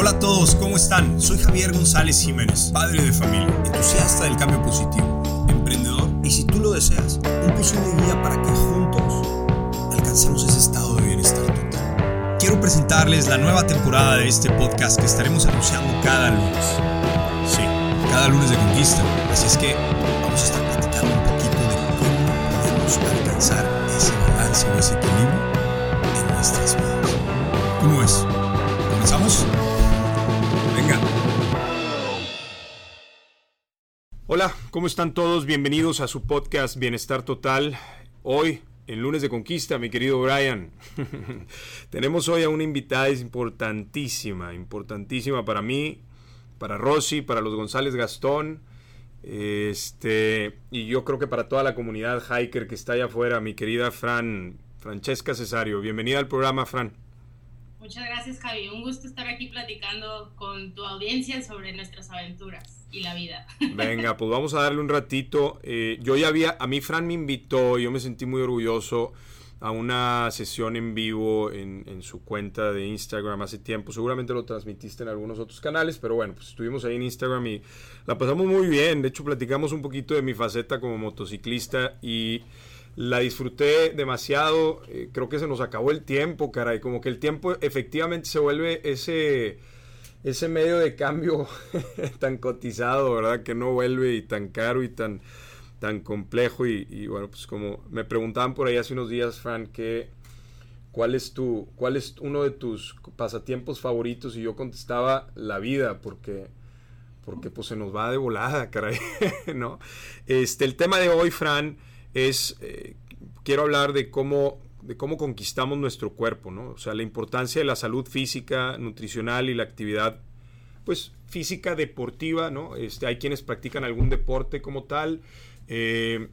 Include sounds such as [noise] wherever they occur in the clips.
Hola a todos, ¿cómo están? Soy Javier González Jiménez, padre de familia, entusiasta del cambio positivo, emprendedor y si tú lo deseas, un posible guía para que juntos alcancemos ese estado de bienestar total. Quiero presentarles la nueva temporada de este podcast que estaremos anunciando cada lunes. Sí, cada lunes de conquista. Así es que vamos a estar platicando un poquito de cómo podemos alcanzar ese balance o ese equilibrio en nuestras vidas. ¿Cómo es? ¿Comenzamos? Hola, ¿cómo están todos? Bienvenidos a su podcast Bienestar Total. Hoy, en lunes de conquista, mi querido Brian, [laughs] tenemos hoy a una invitada importantísima, importantísima para mí, para Rosy, para los González Gastón, este, y yo creo que para toda la comunidad hiker que está allá afuera, mi querida Fran, Francesca Cesario. Bienvenida al programa, Fran. Muchas gracias, Javi. Un gusto estar aquí platicando con tu audiencia sobre nuestras aventuras y la vida. Venga, pues vamos a darle un ratito. Eh, yo ya había, a mí Fran me invitó, yo me sentí muy orgulloso a una sesión en vivo en, en, su cuenta de Instagram hace tiempo. Seguramente lo transmitiste en algunos otros canales, pero bueno, pues estuvimos ahí en Instagram y la pasamos muy bien. De hecho, platicamos un poquito de mi faceta como motociclista y la disfruté demasiado. Eh, creo que se nos acabó el tiempo, caray. Como que el tiempo efectivamente se vuelve ese, ese medio de cambio [laughs] tan cotizado, ¿verdad? Que no vuelve y tan caro y tan, tan complejo. Y, bueno, pues como me preguntaban por ahí hace unos días, Fran, que ¿cuál es tu, cuál es uno de tus pasatiempos favoritos? Y yo contestaba la vida, porque porque pues se nos va de volada, caray, [laughs] ¿no? Este, el tema de hoy, Fran, es, eh, quiero hablar de cómo, de cómo conquistamos nuestro cuerpo, ¿no? O sea, la importancia de la salud física, nutricional y la actividad, pues, física deportiva, ¿no? Este, hay quienes practican algún deporte como tal, eh,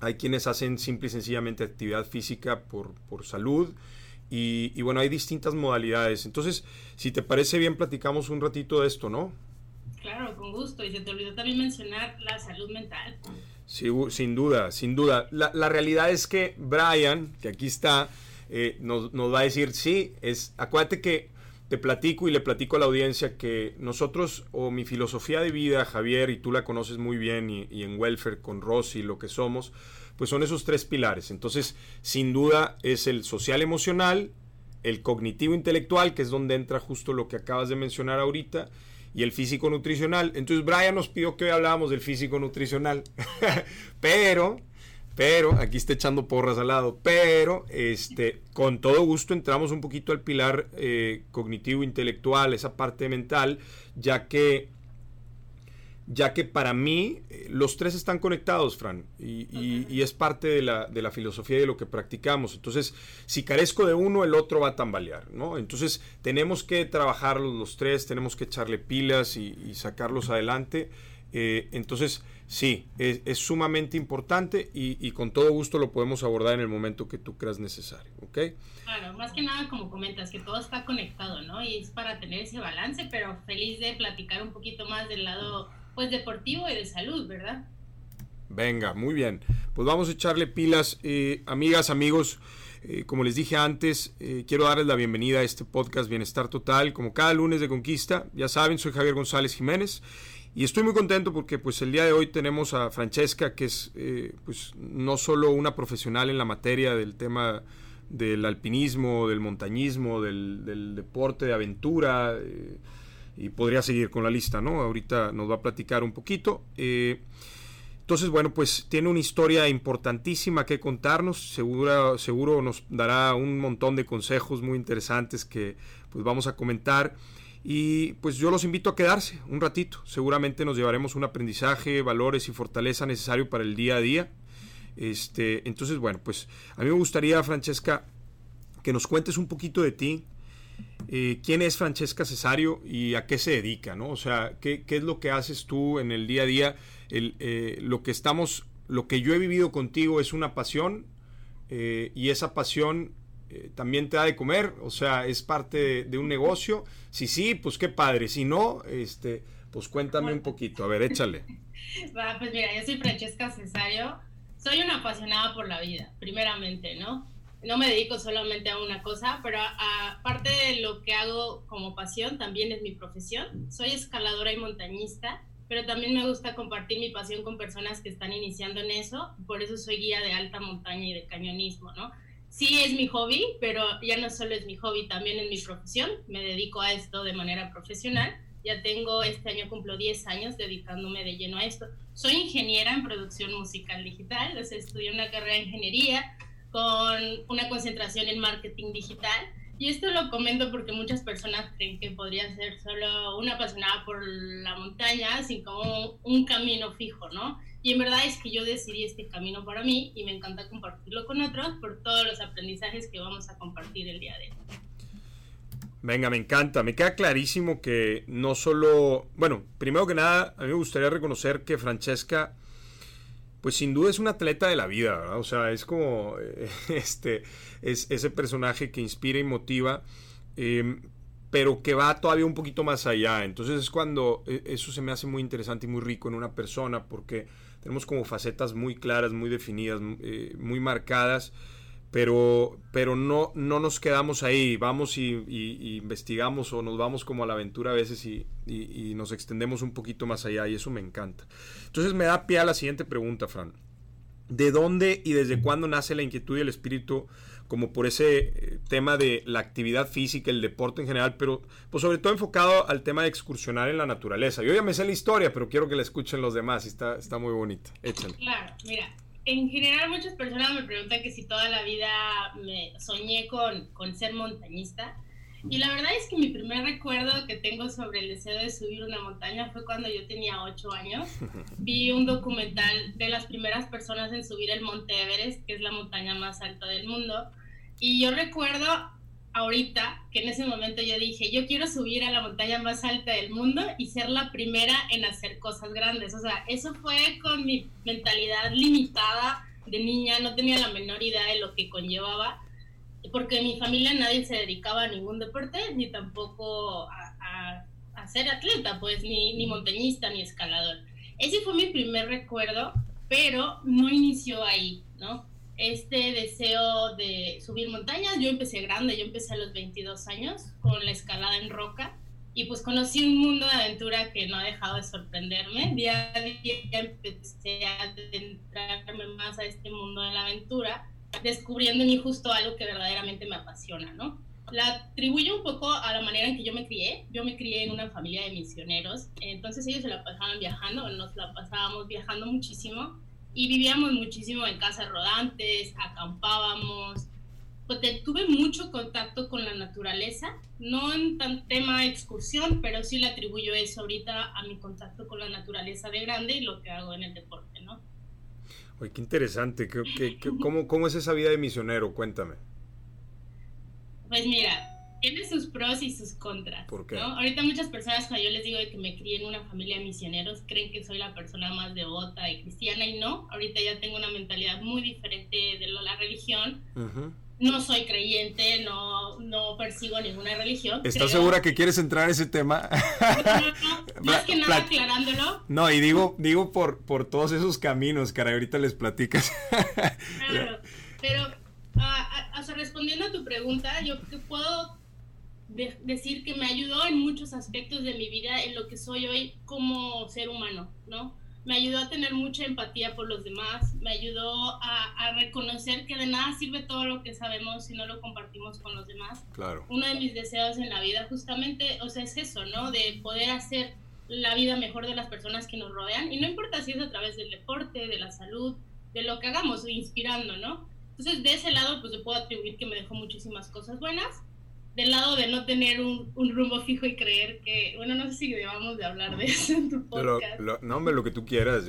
hay quienes hacen simple y sencillamente actividad física por, por salud, y, y, bueno, hay distintas modalidades. Entonces, si te parece bien, platicamos un ratito de esto, ¿no? Claro, con gusto. Y se te olvidó también mencionar la salud mental. Sin duda, sin duda. La, la, realidad es que Brian, que aquí está, eh, nos, nos, va a decir, sí, es, acuérdate que te platico y le platico a la audiencia que nosotros, o mi filosofía de vida, Javier, y tú la conoces muy bien, y, y en Welfare con Rosy, lo que somos, pues son esos tres pilares. Entonces, sin duda, es el social emocional, el cognitivo intelectual, que es donde entra justo lo que acabas de mencionar ahorita, y el físico nutricional. Entonces Brian nos pidió que hoy hablábamos del físico nutricional. [laughs] pero, pero, aquí está echando porras al lado, pero este, con todo gusto entramos un poquito al pilar eh, cognitivo intelectual, esa parte mental, ya que ya que para mí los tres están conectados, Fran, y, y, y, es parte de la, de la filosofía y de lo que practicamos. Entonces, si carezco de uno, el otro va a tambalear, ¿no? Entonces, tenemos que trabajarlos los tres, tenemos que echarle pilas y, y sacarlos adelante. Eh, entonces, sí, es, es sumamente importante y, con todo gusto lo podemos abordar en el momento que tú creas necesario, ¿ok? Claro, más que nada, como comentas, que todo está conectado, ¿no? Y es para tener ese balance, pero feliz de platicar un poquito más del lado pues deportivo y de salud, ¿verdad? Venga, muy bien. Pues vamos a echarle pilas, eh, amigas, amigos. Eh, como les dije antes, eh, quiero darles la bienvenida a este podcast Bienestar Total, como cada lunes de Conquista. Ya saben, soy Javier González Jiménez y estoy muy contento porque pues el día de hoy tenemos a Francesca, que es pues no solo una profesional en la materia del tema del alpinismo, del montañismo, del deporte de aventura y podría seguir con la lista, ¿no? Ahorita nos va a platicar un poquito. Eh, entonces, bueno, pues tiene una historia importantísima que contarnos, seguro, seguro nos dará un montón de consejos muy interesantes que pues vamos a comentar. Y pues yo los invito a quedarse un ratito. Seguramente nos llevaremos un aprendizaje, valores y fortaleza necesario para el día a día. Este, entonces, bueno, pues a mí me gustaría, Francesca, que nos cuentes un poquito de ti, eh, quién es Francesca Cesario y a qué se dedica, ¿no? O sea, ¿qué, es lo que haces tú en el día a día? El, eh, lo que estamos, lo que yo he vivido contigo es una pasión eh, y esa pasión también te da de comer, o sea, es parte de, un negocio. Si sí, pues qué padre. Si no, este, pues cuéntame un poquito. A ver, échale. [laughs] Pues mira, yo soy Francesca Cesario. Soy una apasionada por la vida, primeramente, ¿no? No me dedico solamente a una cosa, pero aparte de lo que hago como pasión, también es mi profesión. Soy escaladora y montañista, pero también me gusta compartir mi pasión con personas que están iniciando en eso, por eso soy guía de alta montaña y de cañonismo, ¿no? Sí es mi hobby, pero ya no solo es mi hobby, también es mi profesión. Me dedico a esto de manera profesional. Ya tengo, este año cumplo 10 años dedicándome de lleno a esto. Soy ingeniera en producción musical digital, o sea, estudié una carrera de ingeniería, con una concentración en marketing digital. Y esto lo comento porque muchas personas creen que podría ser solo una apasionada por la montaña, sin como un camino fijo, ¿no? Y en verdad es que yo decidí este camino para mí y me encanta compartirlo con otros por todos los aprendizajes que vamos a compartir el día de hoy. Venga, me encanta. Me queda clarísimo que no solo, bueno, primero que nada, a mí me gustaría reconocer que Francesca pues sin duda es un atleta de la vida, ¿verdad? O sea, es como [laughs] este, es ese personaje que inspira y motiva, em, pero que va todavía un poquito más allá. Entonces es cuando e, eso se me hace muy interesante y muy rico en una persona, porque tenemos como facetas muy claras, muy definidas, eh, muy marcadas pero, pero no, no nos quedamos ahí, vamos y, investigamos o nos vamos como a la aventura a veces y, y, nos extendemos un poquito más allá y eso me encanta. Entonces me da pie a la siguiente pregunta, Fran. ¿De dónde y desde cuándo nace la inquietud y el espíritu como por ese eh, tema de la actividad física, el deporte en general, pero pues sobre todo enfocado al tema de excursionar en la naturaleza? Yo ya me sé la historia, pero quiero que la escuchen los demás y está, está muy bonita. Échale. Claro, mira, en general muchas personas me preguntan que si toda la vida me soñé con, con, ser montañista. Y la verdad es que mi primer recuerdo que tengo sobre el deseo de subir una montaña fue cuando yo tenía 8 años. [laughs] Vi un documental de las primeras personas en subir el Monte Everest, que es la montaña más alta del mundo. Y yo recuerdo ahorita que en ese momento yo dije, yo quiero subir a la montaña más alta del mundo y ser la primera en hacer cosas grandes. O sea, eso fue con mi mentalidad limitada de niña, no tenía la menor idea de lo que conllevaba, porque en mi familia nadie se dedicaba a ningún deporte, ni tampoco a, a, ser atleta, pues ni, ni montañista, ni escalador. Ese fue mi primer recuerdo, pero no inició ahí, ¿no? Este deseo de subir montañas. Yo empecé grande, yo empecé a los 22 años con la escalada en roca y pues conocí un mundo de aventura que no ha dejado de sorprenderme. Día a día empecé a adentrarme más a este mundo de la aventura, descubriendo en mí justo algo que verdaderamente me apasiona, ¿no? La atribuyo un poco a la manera en que yo me crié. Yo me crié en una familia de misioneros, entonces ellos se la pasaban viajando, nos la pasábamos viajando muchísimo y vivíamos muchísimo en casas rodantes, acampábamos. Pues tuve mucho contacto con la naturaleza, no en tan tema excursión, pero sí le atribuyo eso ahorita a mi contacto con la naturaleza de grande y lo que hago en el deporte, ¿no? Oye, qué interesante. ¿Qué, qué, [laughs] cómo, ¿Cómo es esa vida de misionero? Cuéntame. Pues mira, tiene sus pros y sus contras. ¿Por qué? Ahorita muchas personas cuando yo les digo que me crié en una familia de misioneros creen que soy la persona más devota y cristiana y no, ahorita ya tengo una mentalidad muy diferente de la religión. No soy creyente, no, no persigo ninguna religión. ¿Estás segura que quieres entrar en ese tema? [laughs] [laughs] Más que nada aclarándolo. No, y digo, digo por, por todos esos caminos, cara, ahorita les platicas. [laughs] claro, pero respondiendo a tu pregunta, yo puedo decir que me ayudó en muchos aspectos de mi vida, en lo que soy hoy como ser humano, ¿no? Me ayudó a tener mucha empatía por los demás, me ayudó a, a, reconocer que de nada sirve todo lo que sabemos si no lo compartimos con los demás. Claro. Uno de mis deseos en la vida justamente, o sea, es eso, ¿no? De poder hacer la vida mejor de las personas que nos rodean y no importa si es a través del deporte, de la salud, de lo que hagamos, inspirando, ¿no? Entonces, de ese lado, pues yo puedo atribuir que me dejó muchísimas cosas buenas del lado de no tener un, un, rumbo fijo y creer que, bueno, no sé si debamos de hablar de eso en tu podcast. no, hombre, lo que tú quieras.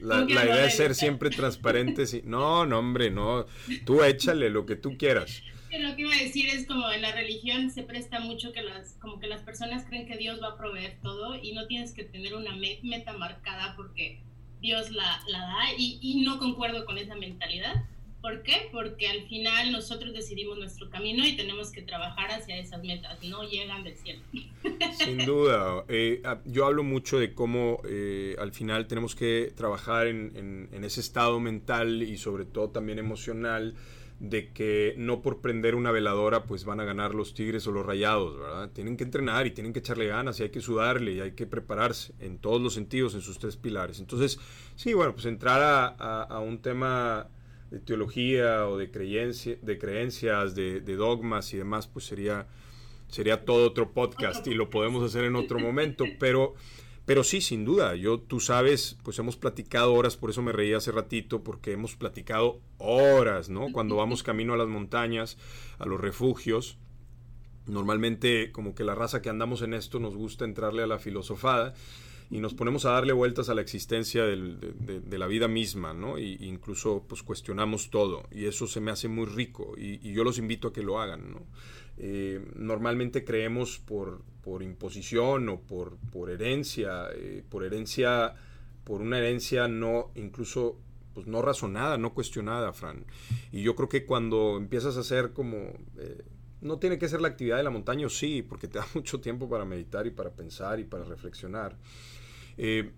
la, la idea es ser siempre transparente. No, no, hombre, no. Tú échale lo que tú quieras. Lo que iba a decir es como en la religión se presta mucho que las, como que las personas creen que Dios va a proveer todo y no tienes que tener una meta marcada porque Dios la, la da y, y no concuerdo con esa mentalidad ¿Por qué? Porque al final nosotros decidimos nuestro camino y tenemos que trabajar hacia esas metas, no llegan del cielo. Sin duda, eh, yo hablo mucho de cómo eh, al final tenemos que trabajar en, ese estado mental y sobre todo también emocional de que no por prender una veladora pues van a ganar los tigres o los rayados, ¿verdad? Tienen que entrenar y tienen que echarle ganas y hay que sudarle y hay que prepararse en todos los sentidos, en sus tres pilares. Entonces, sí, bueno, pues entrar a, un tema de teología o de, creencia, de creencias, de, de, dogmas y demás, pues sería, sería todo otro podcast y lo podemos hacer en otro momento, pero... Pero sí, sin duda, yo, tú sabes, pues hemos platicado horas, por eso me reí hace ratito, porque hemos platicado horas, ¿no? Cuando vamos camino a las montañas, a los refugios, normalmente como que la raza que andamos en esto nos gusta entrarle a la filosofada y nos ponemos a darle vueltas a la existencia de, la vida misma, ¿no? Y, incluso pues cuestionamos todo y eso se me hace muy rico y, y yo los invito a que lo hagan, ¿no? Eh, normalmente creemos por, por, imposición o por, por herencia, eh, por herencia, por una herencia no, incluso pues no razonada, no cuestionada, Fran. Y yo creo que cuando empiezas a hacer como, eh, no tiene que ser la actividad de la montaña, sí, porque te da [laughs] mucho tiempo para meditar y para pensar y para reflexionar. Eh,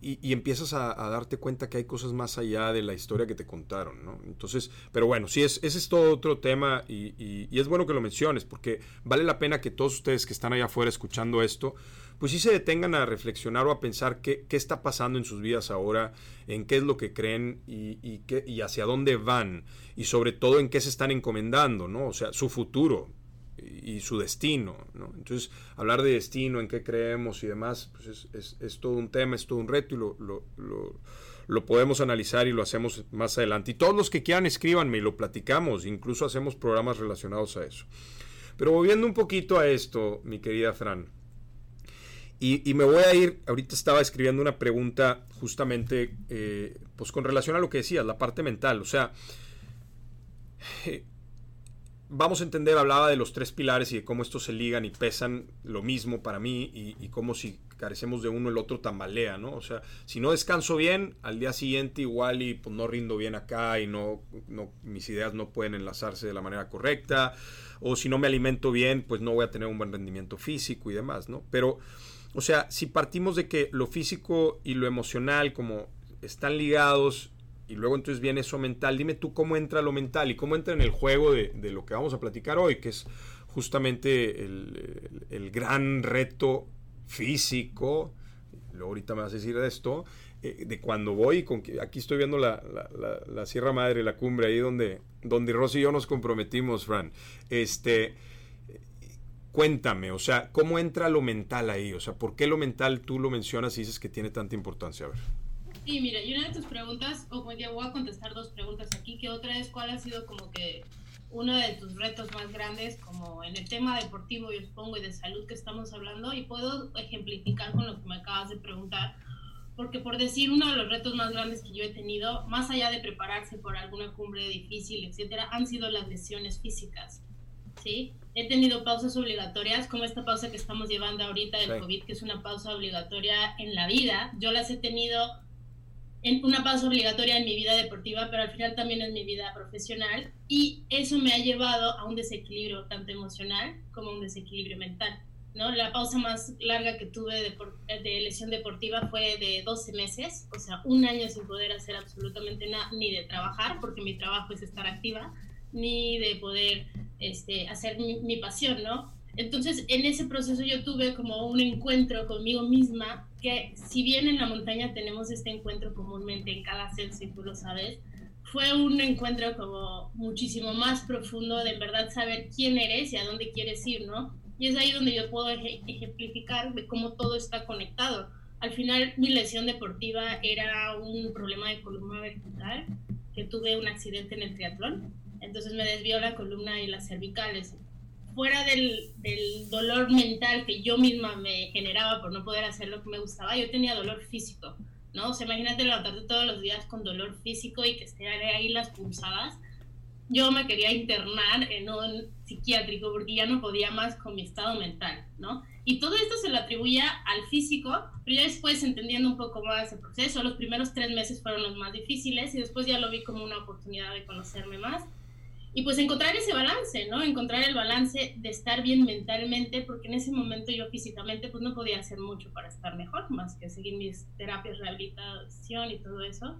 y, empiezas a, darte cuenta que hay cosas más allá de la historia que te contaron, ¿no? Entonces, pero bueno, sí, es, ese es todo otro tema y, es bueno que lo menciones porque vale la pena que todos ustedes que están allá afuera escuchando esto, pues sí se detengan a reflexionar o a pensar qué, qué está pasando en sus vidas ahora, en qué es lo que creen y, qué, y hacia dónde van y sobre todo en qué se están encomendando, ¿no? O sea, su futuro, y su destino. ¿no? Entonces, hablar de destino, en qué creemos y demás, pues es, es, todo un tema, es todo un reto y lo, lo, lo, podemos analizar y lo hacemos más adelante. Y todos los que quieran, escríbanme y lo platicamos, incluso hacemos programas relacionados a eso. Pero volviendo un poquito a esto, mi querida Fran, y, y me voy a ir, ahorita estaba escribiendo una pregunta justamente, eh, pues con relación a lo que decías, la parte mental, o sea, vamos a entender, hablaba de los tres pilares y de cómo estos se ligan y pesan lo mismo para mí y, cómo si carecemos de uno el otro tambalea, ¿no? O sea, si no descanso bien, al día siguiente igual y pues no rindo bien acá y no, no mis ideas no pueden enlazarse de la manera correcta, o si no me alimento bien, pues no voy a tener un buen rendimiento físico y demás, ¿no? Pero, o sea, si partimos de que lo físico y lo emocional como están ligados y luego entonces viene eso mental. Dime tú cómo entra lo mental y cómo entra en el juego de, lo que vamos a platicar hoy, que es justamente el, gran reto físico. Luego ahorita me vas a decir de esto, eh, de cuando voy, con, aquí estoy viendo la, la, Sierra Madre, la cumbre, ahí donde, donde Rosy y yo nos comprometimos, Fran. Este, cuéntame, o sea, ¿cómo entra lo mental ahí? O sea, ¿por qué lo mental tú lo mencionas y dices que tiene tanta importancia? A ver. Sí, mira, y una de tus preguntas, o voy a contestar dos preguntas aquí, que otra es cuál ha sido como que uno de tus retos más grandes, como en el tema deportivo, yo supongo, y de salud que estamos hablando, y puedo ejemplificar con lo que me acabas de preguntar, porque por decir uno de los retos más grandes que yo he tenido, más allá de prepararse por alguna cumbre difícil, etcétera, han sido las lesiones físicas. ¿sí? He tenido pausas obligatorias, como esta pausa que estamos llevando ahorita del COVID, que es una pausa obligatoria en la vida. Yo las he tenido en una pausa obligatoria en mi vida deportiva, pero al final también en mi vida profesional. Y eso me ha llevado a un desequilibrio tanto emocional como un desequilibrio mental. ¿no? La pausa más larga que tuve de, de, lesión deportiva fue de 12 meses, o sea, un año sin poder hacer absolutamente nada, ni de trabajar, porque mi trabajo es estar activa, ni de poder este, hacer mi, mi pasión, ¿no? Entonces, en ese proceso yo tuve como un encuentro conmigo misma, que si bien en la montaña tenemos este encuentro comúnmente en cada ascenso, y tú lo sabes, fue un encuentro como muchísimo más profundo de en verdad saber quién eres y a dónde quieres ir, ¿no? Y es ahí donde yo puedo ejemplificar de cómo todo está conectado. Al final, mi lesión deportiva era un problema de columna vertebral, que tuve un accidente en el triatlón. Entonces me desvió la columna y las cervicales fuera del, del, dolor mental que yo misma me generaba por no poder hacer lo que me gustaba, yo tenía dolor físico, ¿no? O sea, imagínate levantarte todos los días con dolor físico y que esté ahí las pulsadas. Yo me quería internar en un psiquiátrico porque ya no podía más con mi estado mental, ¿no? Y todo esto se lo atribuía al físico, pero ya después entendiendo un poco más el proceso, los primeros tres meses fueron los más difíciles y después ya lo vi como una oportunidad de conocerme más y pues encontrar ese balance, ¿no? Encontrar el balance de estar bien mentalmente, porque en ese momento yo físicamente pues no podía hacer mucho para estar mejor, más que seguir mis terapias rehabilitación y todo eso.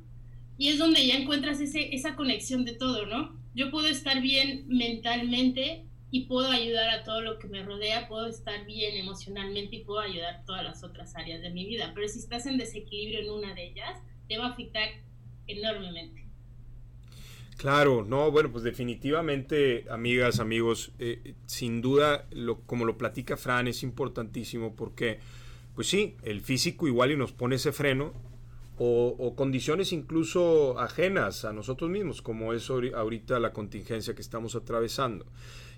y es donde ya encuentras ese, esa conexión de todo, ¿no? Yo puedo estar bien mentalmente y puedo ayudar a todo lo que me rodea, puedo estar bien emocionalmente y puedo ayudar a todas las otras áreas de mi vida, pero si estás en desequilibrio en una de ellas, te va a afectar enormemente. Claro, no, bueno, pues definitivamente, amigas, amigos, eh, sin duda, lo, como lo platica Fran, es importantísimo porque, pues sí, el físico igual y nos pone ese freno, o, condiciones incluso ajenas a nosotros mismos, como es ahorita la contingencia que estamos atravesando.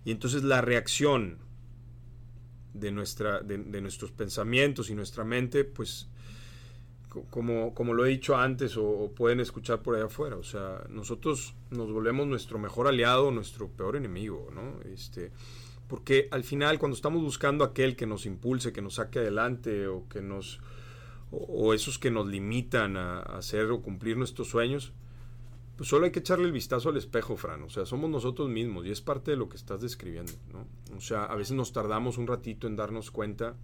Y entonces la reacción de, nuestra, de, nuestros pensamientos y nuestra mente, pues como, como lo he dicho antes o, pueden escuchar por allá afuera, o sea, nosotros nos volvemos nuestro mejor aliado, nuestro peor enemigo, ¿no? Este, porque al final cuando estamos buscando aquel que nos impulse, que nos saque adelante o que nos o, esos que nos limitan a, hacer o cumplir nuestros sueños, pues solo hay que echarle el vistazo al espejo, Fran. O sea, somos nosotros mismos y es parte de lo que estás describiendo, ¿no? O sea, a veces nos tardamos un ratito en darnos cuenta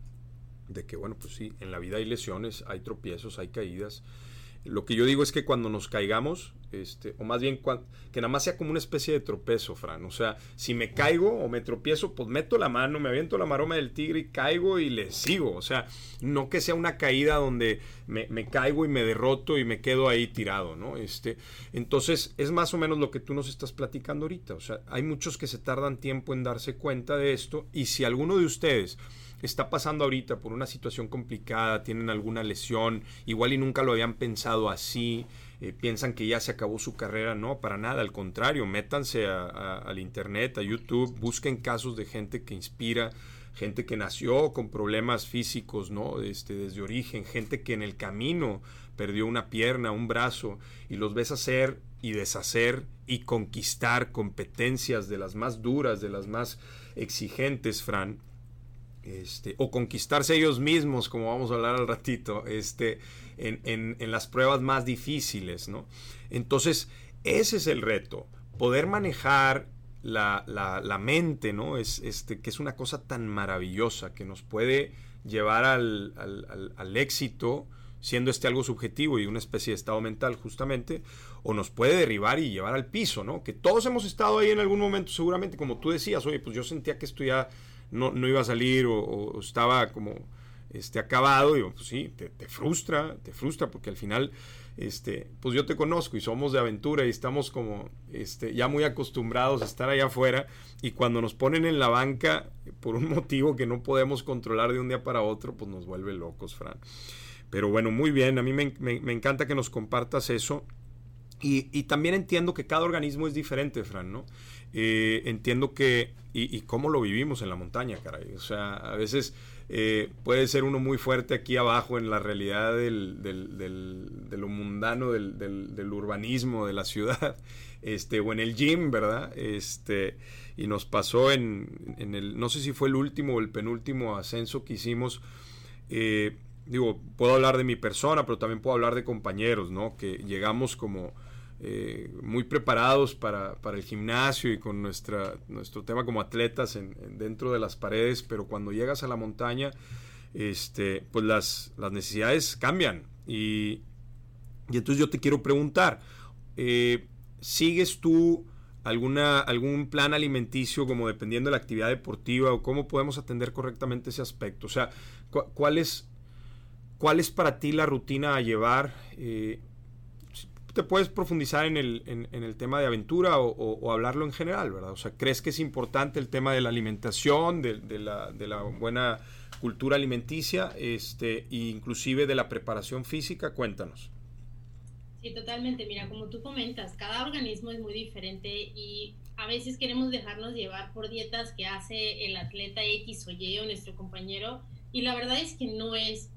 de que, bueno, pues sí, en la vida hay lesiones, hay tropiezos, hay caídas lo que yo digo es que cuando nos caigamos, este, o más bien que nada más sea como una especie de tropezo, Fran. O sea, si me caigo o me tropiezo, pues meto la mano, me aviento la maroma del tigre y caigo y le sigo. O sea, no que sea una caída donde me, caigo y me derroto y me quedo ahí tirado, ¿no? Este, entonces, es más o menos lo que tú nos estás platicando ahorita. O sea, hay muchos que se tardan tiempo en darse cuenta de esto y si alguno de ustedes está pasando ahorita por una situación complicada, tienen alguna lesión, igual y nunca lo habían pensado así, eh, piensan que ya se acabó su carrera, no, para nada, al contrario, métanse al internet, a YouTube, busquen casos de gente que inspira, gente que nació con problemas físicos, ¿no? Este, desde origen, gente que en el camino perdió una pierna, un brazo, y los ves hacer y deshacer y conquistar competencias de las más duras, de las más exigentes, Fran, este, o conquistarse ellos mismos, como vamos a hablar al ratito, este, en, las pruebas más difíciles, ¿no? Entonces, ese es el reto, poder manejar la, mente, ¿no? Es, este, que es una cosa tan maravillosa que nos puede llevar al, al, éxito, siendo este algo subjetivo y una especie de estado mental justamente, o nos puede derribar y llevar al piso, ¿no? Que todos hemos estado ahí en algún momento seguramente, como tú decías, oye, pues yo sentía que esto ya no, no iba a salir o, estaba como este, acabado, y pues sí, te, frustra, te frustra porque al final, este, pues yo te conozco y somos de aventura y estamos como este, ya muy acostumbrados a estar allá afuera y cuando nos ponen en la banca por un [laughs] motivo que no podemos controlar de un día para otro, pues nos vuelve locos, Fran. Pero bueno, muy bien, a mí me, me, encanta que nos compartas eso. Y, y, también entiendo que cada organismo es diferente, Fran, ¿no? Eh, entiendo que, y, cómo lo vivimos en la montaña, caray. O sea, a veces eh, puede ser uno muy fuerte aquí abajo en la realidad del, del, de lo mundano, del, del, urbanismo, de la ciudad, [laughs] este, o en el gym, ¿verdad? Este, y nos pasó en, en el, no sé si fue el último o el penúltimo ascenso que hicimos. Eh, digo, puedo hablar de mi persona, pero también puedo hablar de compañeros, ¿no? Que llegamos como eh, muy preparados para, el gimnasio y con nuestra, nuestro tema como atletas en, dentro de las paredes, pero cuando llegas a la montaña, este, pues las, las necesidades cambian. Y, entonces yo te quiero preguntar, eh, ¿sigues tú alguna, algún plan alimenticio como dependiendo de la actividad deportiva o cómo podemos atender correctamente ese aspecto? O sea, ¿cuál es, cuál es para ti la rutina a llevar? Eh, te puedes profundizar en el, en, el tema de aventura o, hablarlo en general, ¿verdad? O sea, ¿crees que es importante el tema de la alimentación, de, la, de la, buena cultura alimenticia, este, e inclusive de la preparación física? Cuéntanos. Sí, totalmente. Mira, como tú comentas, cada organismo es muy diferente y a veces queremos dejarnos llevar por dietas que hace el atleta X o Y o nuestro compañero y la verdad es que no es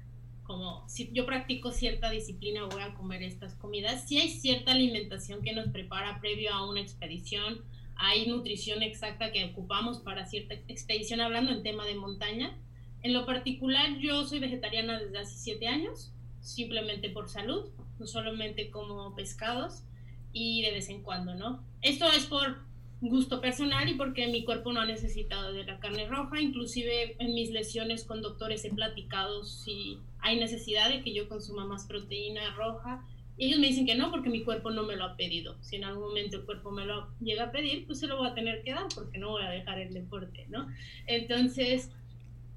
como si yo practico cierta disciplina voy a comer estas comidas, si hay cierta alimentación que nos prepara previo a una expedición, hay nutrición exacta que ocupamos para cierta expedición, hablando en tema de montaña. En lo particular, yo soy vegetariana desde hace siete años, simplemente por salud, no solamente como pescados y de vez en cuando, ¿no? Esto es por gusto personal y porque mi cuerpo no ha necesitado de la carne roja. Inclusive en mis lesiones con doctores he platicado si hay necesidad de que yo consuma más proteína roja Y ellos me dicen que no porque mi cuerpo no me lo ha pedido. Si en algún momento el cuerpo me lo llega a pedir, pues se lo voy a tener que dar porque no voy a dejar el deporte, ¿no? Entonces,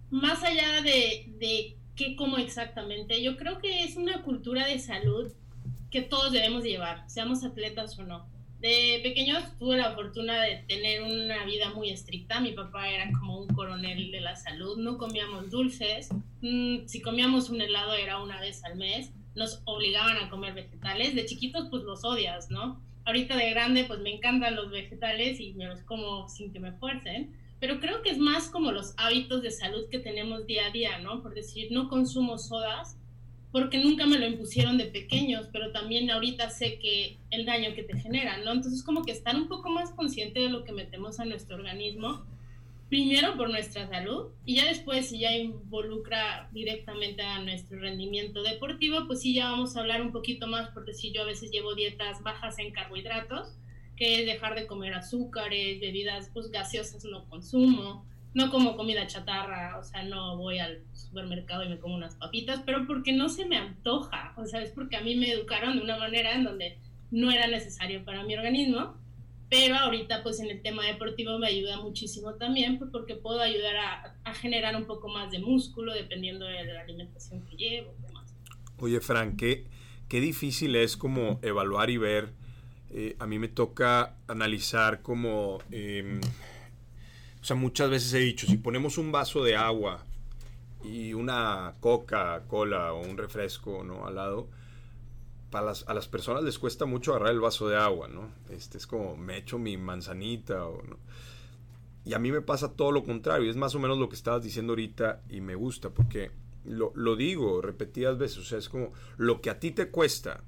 más allá de, de qué como exactamente, yo creo que es una cultura de salud que todos debemos llevar, seamos atletas o no. De pequeños tuve la fortuna de tener una vida muy estricta. Mi papá era como un coronel de la salud. No comíamos dulces. Mm, si comíamos un helado era una vez al mes nos obligaban a comer vegetales. De chiquitos, pues los odias, ¿no? Ahorita de grande, pues me encantan los vegetales y me los como sin que me fuercen. Pero creo que es más como los hábitos de salud que tenemos día a día, ¿no? Por decir, no consumo sodas porque nunca me lo impusieron de pequeños, pero también ahorita sé que el daño que te generan, ¿no? Entonces como que estar un poco más consciente de lo que metemos a nuestro organismo primero por nuestra salud y ya después si ya involucra directamente a nuestro rendimiento deportivo, pues sí ya vamos a hablar un poquito más porque si yo a veces llevo dietas bajas en carbohidratos, que es dejar de comer azúcares, bebidas pues gaseosas no consumo, no como comida chatarra, o sea, no voy al supermercado y me como unas papitas, pero porque no se me antoja, o sea, es porque a mí me educaron de una manera en donde no era necesario para mi organismo pero ahorita pues en el tema deportivo me ayuda muchísimo también pues, porque puedo ayudar a, generar un poco más de músculo dependiendo de la alimentación que llevo. Demás. Oye, Frank, qué, difícil es como evaluar y ver. Eh, a mí me toca analizar como, em, o sea, muchas veces he dicho, si ponemos un vaso de agua y una Coca-Cola o un refresco, ¿no? Al lado, las, a las personas les cuesta mucho agarrar el vaso de agua, ¿no? Este es como, me echo mi manzanita o no. Y a mí me pasa todo lo contrario, es más o menos lo que estabas diciendo ahorita y me gusta, porque lo, lo digo repetidas veces, o sea, es como lo que a ti te cuesta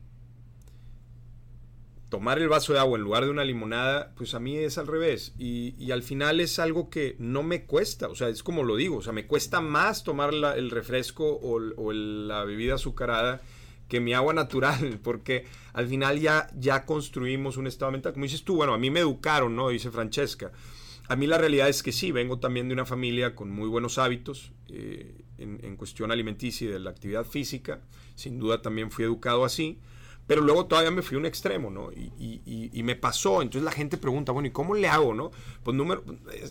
tomar el vaso de agua en lugar de una limonada, pues a mí es al revés. Y, y, al final es algo que no me cuesta, o sea, es como lo digo, o sea, me cuesta más tomar el refresco o, la bebida azucarada que mi agua natural, [laughs] porque al final ya, ya construimos un estado mental. Como dices tú, bueno, a mí me educaron, ¿no? Dice Francesca. A mí la realidad es que sí, vengo también de una familia con muy buenos hábitos eh, en, cuestión alimenticia y de la actividad física. Sin duda también fui educado así. Pero luego todavía me fui a un extremo, ¿no? Y, me pasó. Entonces la gente pregunta, bueno, ¿y cómo le hago, no? Pues número,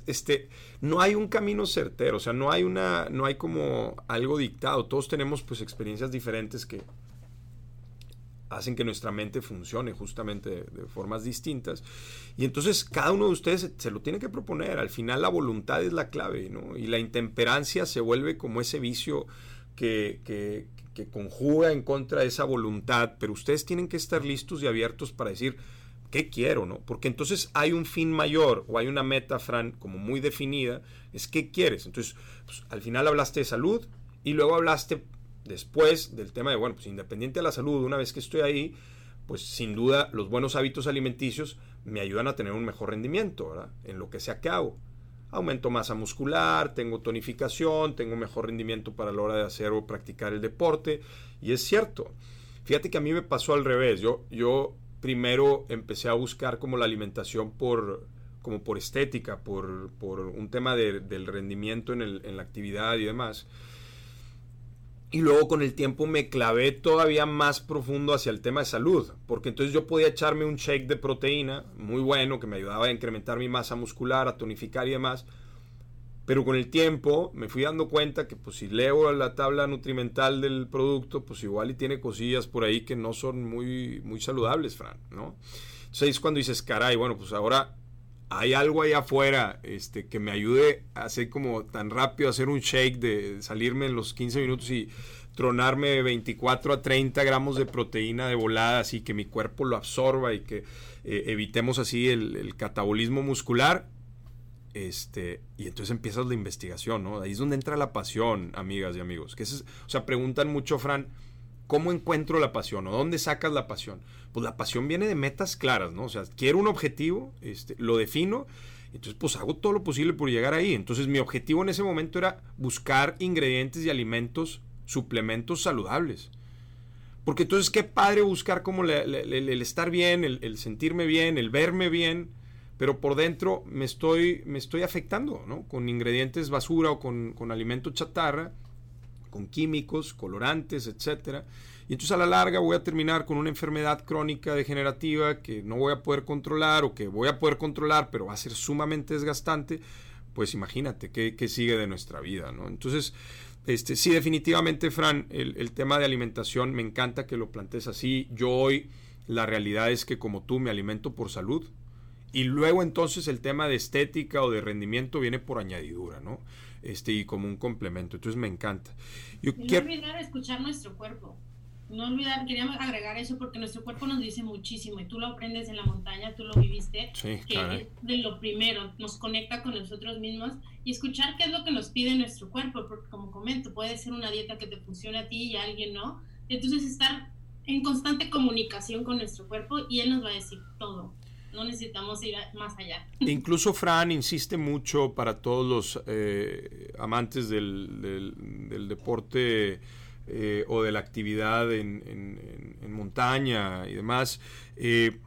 este, no hay un camino certero, o sea, no hay una, no hay como algo dictado. Todos tenemos pues experiencias diferentes que, hacen que nuestra mente funcione justamente de, formas distintas. Y entonces cada uno de ustedes se, lo tiene que proponer. Al final la voluntad es la clave, ¿no? Y la intemperancia se vuelve como ese vicio que, que conjuga en contra de esa voluntad. Pero ustedes tienen que estar listos y abiertos para decir, ¿qué quiero? ¿no? Porque entonces hay un fin mayor o hay una meta, Fran, como muy definida, es ¿qué quieres? Entonces, pues, al final hablaste de salud y luego hablaste después del tema de, bueno, pues independiente de la salud, una vez que estoy ahí, pues sin duda los buenos hábitos alimenticios me ayudan a tener un mejor rendimiento, ¿verdad? En lo que sea que hago. Aumento masa muscular, tengo tonificación, tengo mejor rendimiento para la hora de hacer o practicar el deporte. Y es cierto. Fíjate que a mí me pasó al revés. Yo, yo primero empecé a buscar como la alimentación por, como por estética, por, por un tema del rendimiento en, el, en la actividad y demás. Y luego con el tiempo me clavé todavía más profundo hacia el tema de salud, porque entonces yo podía echarme un shake de proteína muy bueno que me ayudaba a incrementar mi masa muscular, a tonificar y demás. Pero con el tiempo me fui dando cuenta que pues si leo la tabla nutrimental del producto, pues igual y tiene cosillas por ahí que no son muy, muy saludables, Fran, ¿no? Entonces es cuando dices, caray, bueno, pues ahora hay algo ahí afuera este, que me ayude a hacer como tan rápido, hacer un shake de salirme en los 15 minutos y tronarme 24 a 30 gramos de proteína de volada, así que mi cuerpo lo absorba y que eh, evitemos así el, catabolismo muscular. Este, y entonces empiezas la investigación, ¿no? Ahí es donde entra la pasión, amigas y amigos. Que es, o sea, preguntan mucho, Fran, ¿cómo encuentro la pasión o dónde sacas la pasión? pues la pasión viene de metas claras, ¿no? O sea, quiero un objetivo, este, lo defino, entonces pues hago todo lo posible por llegar ahí. Entonces mi objetivo en ese momento era buscar ingredientes y alimentos, suplementos saludables. Porque entonces qué padre buscar como el estar bien, el, sentirme bien, el verme bien, pero por dentro me estoy, me estoy afectando, ¿no? Con ingredientes basura o con, con alimento chatarra con químicos, colorantes, etcétera. Y entonces a la larga voy a terminar con una enfermedad crónica degenerativa que no voy a poder controlar o que voy a poder controlar, pero va a ser sumamente desgastante. Pues imagínate qué, sigue de nuestra vida, ¿no? Entonces, este, sí, definitivamente, Fran, el, el tema de alimentación, me encanta que lo plantees así. Yo hoy, la realidad es que como tú me alimento por salud, y luego entonces el tema de estética o de rendimiento viene por añadidura, ¿no? Este, y como un complemento. Entonces me encanta. Yo no quiero... olvidar escuchar nuestro cuerpo. No olvidar, queríamos agregar eso porque nuestro cuerpo nos dice muchísimo y tú lo aprendes en la montaña, tú lo viviste, sí, que es de lo primero, nos conecta con nosotros mismos y escuchar qué es lo que nos pide nuestro cuerpo, porque como comento, puede ser una dieta que te funcione a ti y a alguien no. Entonces estar en constante comunicación con nuestro cuerpo y él nos va a decir todo no necesitamos ir más allá. [laughs] Incluso Fran insiste mucho para todos los eh, amantes del, deporte eh, o de la actividad en, montaña y demás. Eh,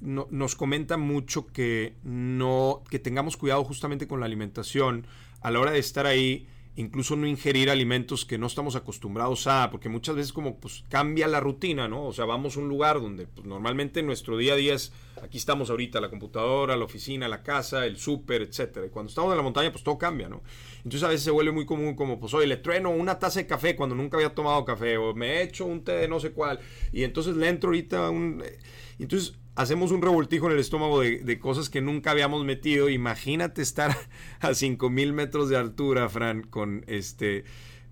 nos comenta mucho que no que tengamos cuidado justamente con la alimentación a la hora de estar ahí incluso no ingerir alimentos que no estamos acostumbrados a, porque muchas veces como pues cambia la rutina, ¿no? O sea, vamos a un lugar donde pues, normalmente nuestro día a día es, aquí estamos ahorita, la computadora, la oficina, la casa, el súper, etcétera. Y cuando estamos en la montaña, pues todo cambia, ¿no? Entonces a veces se vuelve muy común como, pues oye, le trueno una taza de café cuando nunca había tomado café, o me he hecho un té de no sé cuál, y entonces le entro ahorita un... Entonces hacemos un revoltijo en el estómago de, cosas que nunca habíamos metido. Imagínate estar [laughs] a 5000 metros de altura, Fran, con este.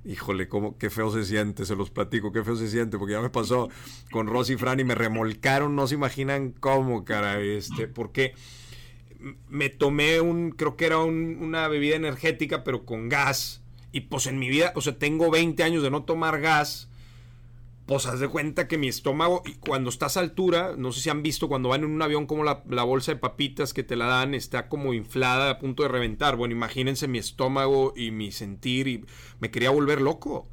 Híjole, cómo, qué feo se siente, se los platico, qué feo se siente, porque ya me pasó con Rosy y Fran y me remolcaron, no se imaginan cómo, cara, este, porque me tomé un, creo que era una bebida energética, pero con gas, y pues en mi vida, o sea, tengo 20 años de no tomar gas, pues haz de cuenta que mi estómago, cuando estás a altura, no sé si han visto cuando van en un avión como la, bolsa de papitas que te la dan está como inflada a punto de reventar. Bueno, imagínense mi estómago y mi sentir y me quería volver loco.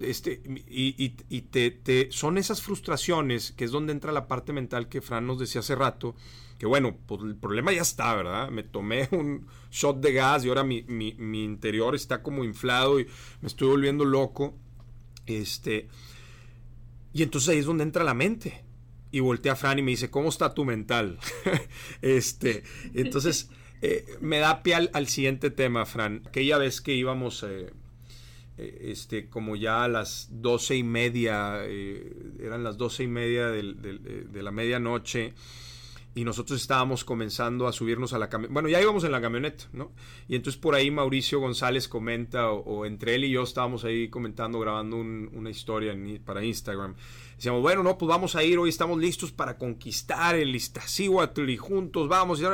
este, y, y, te, te, son esas frustraciones que es donde entra la parte mental que Fran nos decía hace rato, que bueno, pues el problema ya está, ¿verdad? Me tomé un shot de gas y ahora mi, mi, mi interior está como inflado y me estoy volviendo loco. Este, y entonces ahí es donde entra la mente. Y voltea a Fran y me dice, ¿cómo está tu mental? [laughs] este, entonces eh, me da pie al, siguiente tema, Fran. Aquella vez que íbamos, eh, eh, este, como ya a las doce y media, eran las doce y media de la medianoche, y nosotros estábamos comenzando a subirnos a la camioneta. Bueno, ya íbamos en la camioneta, ¿no? Y entonces por ahí Mauricio González comenta, o, entre él y yo estábamos ahí comentando, grabando una historia para Instagram. Decíamos, bueno, no, pues vamos a ir, hoy estamos listos para conquistar el Iztaccíhuatl y juntos vamos, y,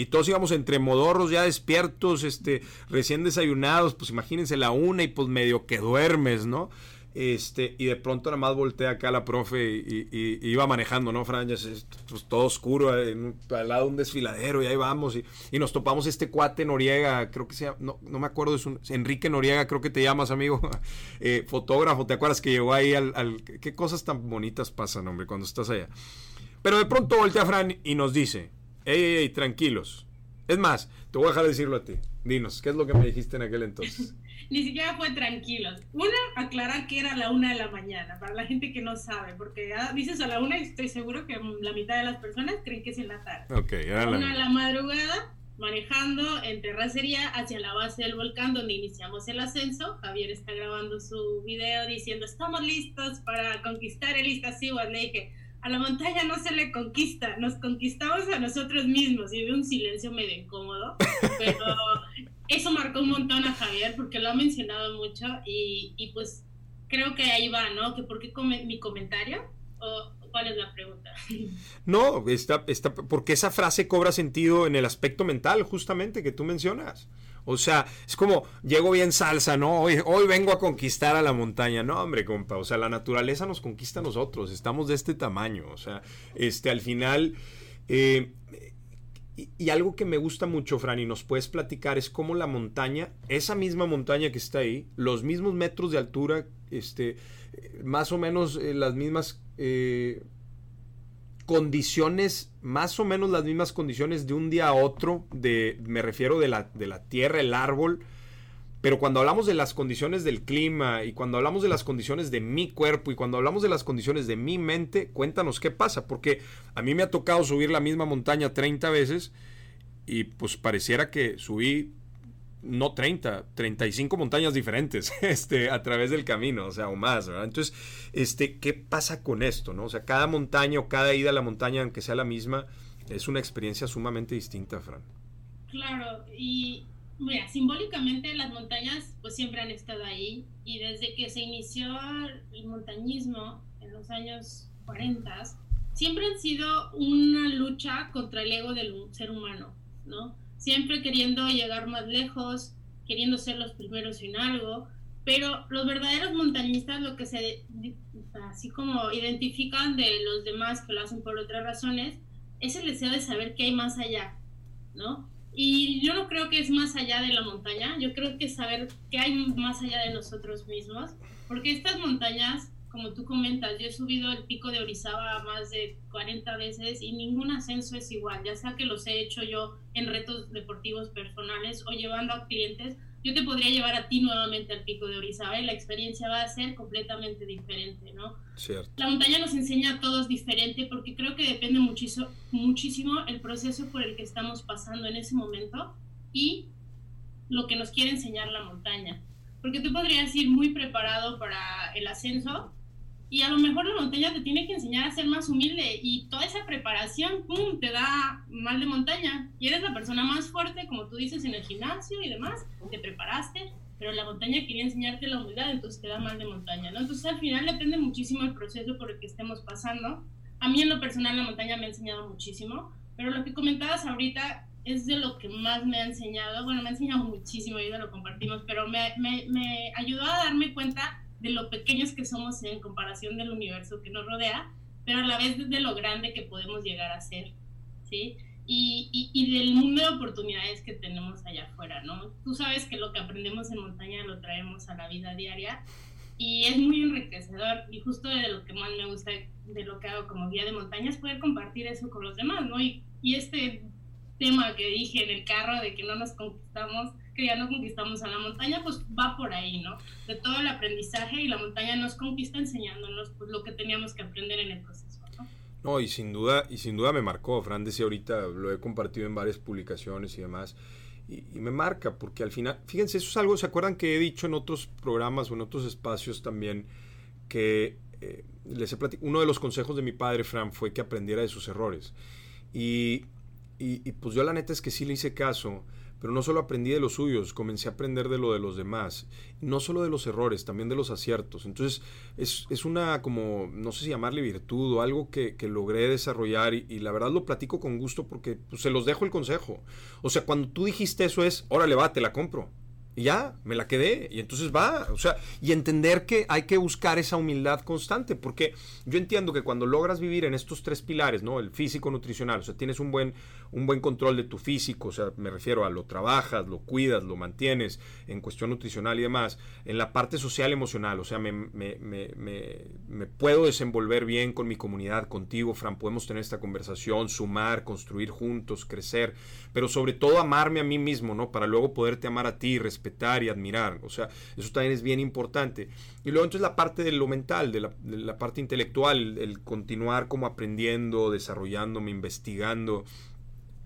y todos íbamos entre modorros ya despiertos, este, recién desayunados, pues imagínense la una y pues medio que duermes, ¿no? Este, y de pronto nada más volteé acá la profe y, iba manejando, ¿no, Fran? pues, todo oscuro, al lado de un desfiladero, y ahí vamos. Y, nos topamos este cuate Noriega, creo que se llama, no, no me acuerdo, es un, Enrique Noriega, creo que te llamas, amigo, [laughs] eh, fotógrafo, ¿te acuerdas que llegó ahí al, Qué cosas tan bonitas pasan, hombre, cuando estás allá. Pero de pronto voltea Fran y nos dice, ey, ey, ey, tranquilos. Es más, te voy a dejar decirlo a ti. Dinos, ¿qué es lo que me dijiste en aquel entonces? Ni siquiera fue tranquilos. Una, aclarar que era la una de la mañana, para la gente que no sabe, porque dices a la una y estoy seguro que la mitad de las personas creen que es en la tarde. Ok, era la... Una de la madrugada, manejando en terracería hacia la base del volcán donde iniciamos el ascenso. Javier está grabando su video diciendo, estamos listos para conquistar el Iztaccíhuatl. Le dije, a la montaña no se le conquista, nos conquistamos a nosotros mismos. Y de un silencio medio incómodo, pero [laughs] eso marcó un montón a Javier porque lo ha mencionado mucho y, pues creo que ahí va, ¿no? Que ¿Por qué mi comentario? ¿O cuál es la pregunta? [laughs] No, está, está, porque esa frase cobra sentido en el aspecto mental, justamente, que tú mencionas. O sea, es como, llego bien salsa, ¿no? Hoy, hoy vengo a conquistar a la montaña. No, hombre, compa. O sea, la naturaleza nos conquista a nosotros. Estamos de este tamaño. O sea, este, al final... Eh, y, algo que me gusta mucho, Fran, y nos puedes platicar, es cómo la montaña, esa misma montaña que está ahí, los mismos metros de altura, este, más o menos eh, las mismas eh, condiciones, más o menos las mismas condiciones de un día a otro, de, me refiero de la, de la tierra, el árbol, Pero cuando hablamos de las condiciones del clima y cuando hablamos de las condiciones de mi cuerpo y cuando hablamos de las condiciones de mi mente, cuéntanos qué pasa, porque a mí me ha tocado subir la misma montaña 30 veces y pues pareciera que subí no 30, 35 montañas diferentes [laughs] este, a través del camino, o sea, o más, ¿verdad? Entonces, este, ¿qué pasa con esto, no? O sea, cada montaña o cada ida a la montaña, aunque sea la misma, es una experiencia sumamente distinta, Fran. Claro, y mira, simbólicamente las montañas pues siempre han estado ahí y desde que se inició el montañismo en los años 40, siempre han sido una lucha contra el ego del ser humano, ¿no? siempre queriendo llegar más lejos, queriendo ser los primeros en algo, pero los verdaderos montañistas lo que se, así como identifican de los demás que lo hacen por otras razones, es el deseo de saber qué hay más allá, ¿no? Y yo no creo que es más allá de la montaña, yo creo que saber qué hay más allá de nosotros mismos, porque estas montañas como tú comentas, yo he subido el pico de Orizaba más de 40 veces y ningún ascenso es igual, ya sea que los he hecho yo en retos deportivos personales o llevando a clientes, yo te podría llevar a ti nuevamente al pico de Orizaba y la experiencia va a ser completamente diferente, ¿no? Cierto. La montaña nos enseña a todos diferente porque creo que depende muchísimo, muchísimo el proceso por el que estamos pasando en ese momento y lo que nos quiere enseñar la montaña. Porque tú podrías ir muy preparado para el ascenso, y a lo mejor la montaña te tiene que enseñar a ser más humilde y toda esa preparación, ¡pum!, te da mal de montaña. Y eres la persona más fuerte, como tú dices, en el gimnasio y demás, te preparaste, pero la montaña quería enseñarte la humildad, entonces te da mal de montaña, ¿no? Entonces al final depende muchísimo el proceso por el que estemos pasando. A mí en lo personal la montaña me ha enseñado muchísimo, pero lo que comentabas ahorita es de lo que más me ha enseñado, bueno, me ha enseñado muchísimo y lo compartimos, pero me, me, me ayudó a darme cuenta de lo pequeños que somos en comparación del universo que nos rodea, pero a la vez de lo grande que podemos llegar a ser, ¿sí? Y, y, del mundo de oportunidades que tenemos allá afuera, ¿no? Tú sabes que lo que aprendemos en montaña lo traemos a la vida diaria y es muy enriquecedor y justo de lo que más me gusta de lo que hago como guía de montaña es poder compartir eso con los demás, ¿no? Y, y este tema que dije en el carro de que no nos conquistamos, que ya no conquistamos a la montaña, pues va por ahí, ¿no? De todo el aprendizaje y la montaña nos conquista enseñándonos pues, lo que teníamos que aprender en el proceso, ¿no? No, y sin duda, y sin duda me marcó, Fran decía ahorita, lo he compartido en varias publicaciones y demás, y, me marca, porque al final, fíjense, eso es algo, ¿se acuerdan que he dicho en otros programas o en otros espacios también, que eh, les he uno de los consejos de mi padre, Fran, fue que aprendiera de sus errores, y, y, y pues yo la neta es que sí le hice caso, pero no solo aprendí de los suyos, comencé a aprender de lo de los demás. No solo de los errores, también de los aciertos. Entonces es, es una como, no sé si llamarle virtud o algo que, que logré desarrollar y, la verdad lo platico con gusto porque pues, se los dejo el consejo. O sea, cuando tú dijiste eso es, órale va, te la compro. Y ya, me la quedé. Y entonces va. O sea, y entender que hay que buscar esa humildad constante. Porque yo entiendo que cuando logras vivir en estos tres pilares, ¿no? El físico, nutricional, o sea, tienes un buen, un buen control de tu físico, o sea, me refiero a lo trabajas, lo cuidas, lo mantienes en cuestión nutricional y demás. En la parte social, emocional, o sea, me, me, me, me puedo desenvolver bien con mi comunidad, contigo, Fran. Podemos tener esta conversación, sumar, construir juntos, crecer. Pero sobre todo amarme a mí mismo, ¿no? Para luego poderte amar a ti, respetar y admirar. O sea, eso también es bien importante. Y luego entonces la parte de lo mental, de la, parte intelectual, el continuar como aprendiendo, desarrollándome, investigando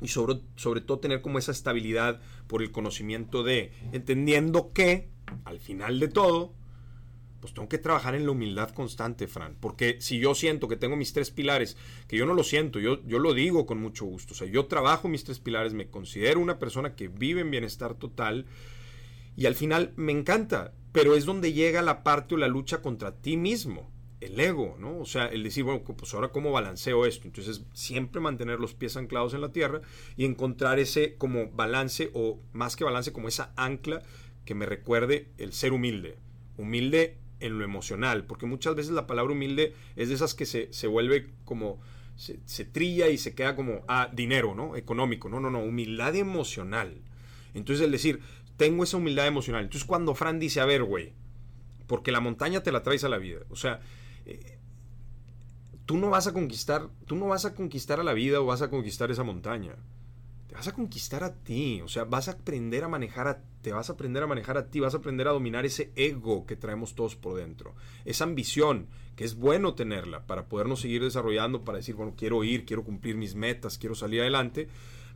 y sobre, sobre todo tener como esa estabilidad por el conocimiento de, entendiendo que al final de todo, pues tengo que trabajar en la humildad constante, Fran. Porque si yo siento que tengo mis tres pilares, que yo no lo siento, yo, yo lo digo con mucho gusto. O sea, yo trabajo mis tres pilares, me considero una persona que vive en bienestar total, y al final me encanta, pero es donde llega la parte o la lucha contra ti mismo, el ego, ¿no? O sea, el decir, bueno, pues ahora cómo balanceo esto. Entonces, siempre mantener los pies anclados en la tierra y encontrar ese como balance o más que balance, como esa ancla que me recuerde el ser humilde. Humilde en lo emocional, porque muchas veces la palabra humilde es de esas que se, se vuelve como, se, se, trilla y se queda como, ah, dinero, ¿no? Económico. No, no, no, humildad emocional. Entonces, el decir, tengo esa humildad emocional. Entonces cuando Fran dice, a ver, güey, porque la montaña te la traes a la vida. O sea, tú no vas a conquistar, tú no vas a conquistar a la vida o vas a conquistar esa montaña. te vas a conquistar a ti, o sea, vas a aprender a manejar a te vas a aprender a manejar a ti, vas a aprender a dominar ese ego que traemos todos por dentro, esa ambición que es bueno tenerla para podernos seguir desarrollando, para decir, bueno, quiero ir, quiero cumplir mis metas, quiero salir adelante,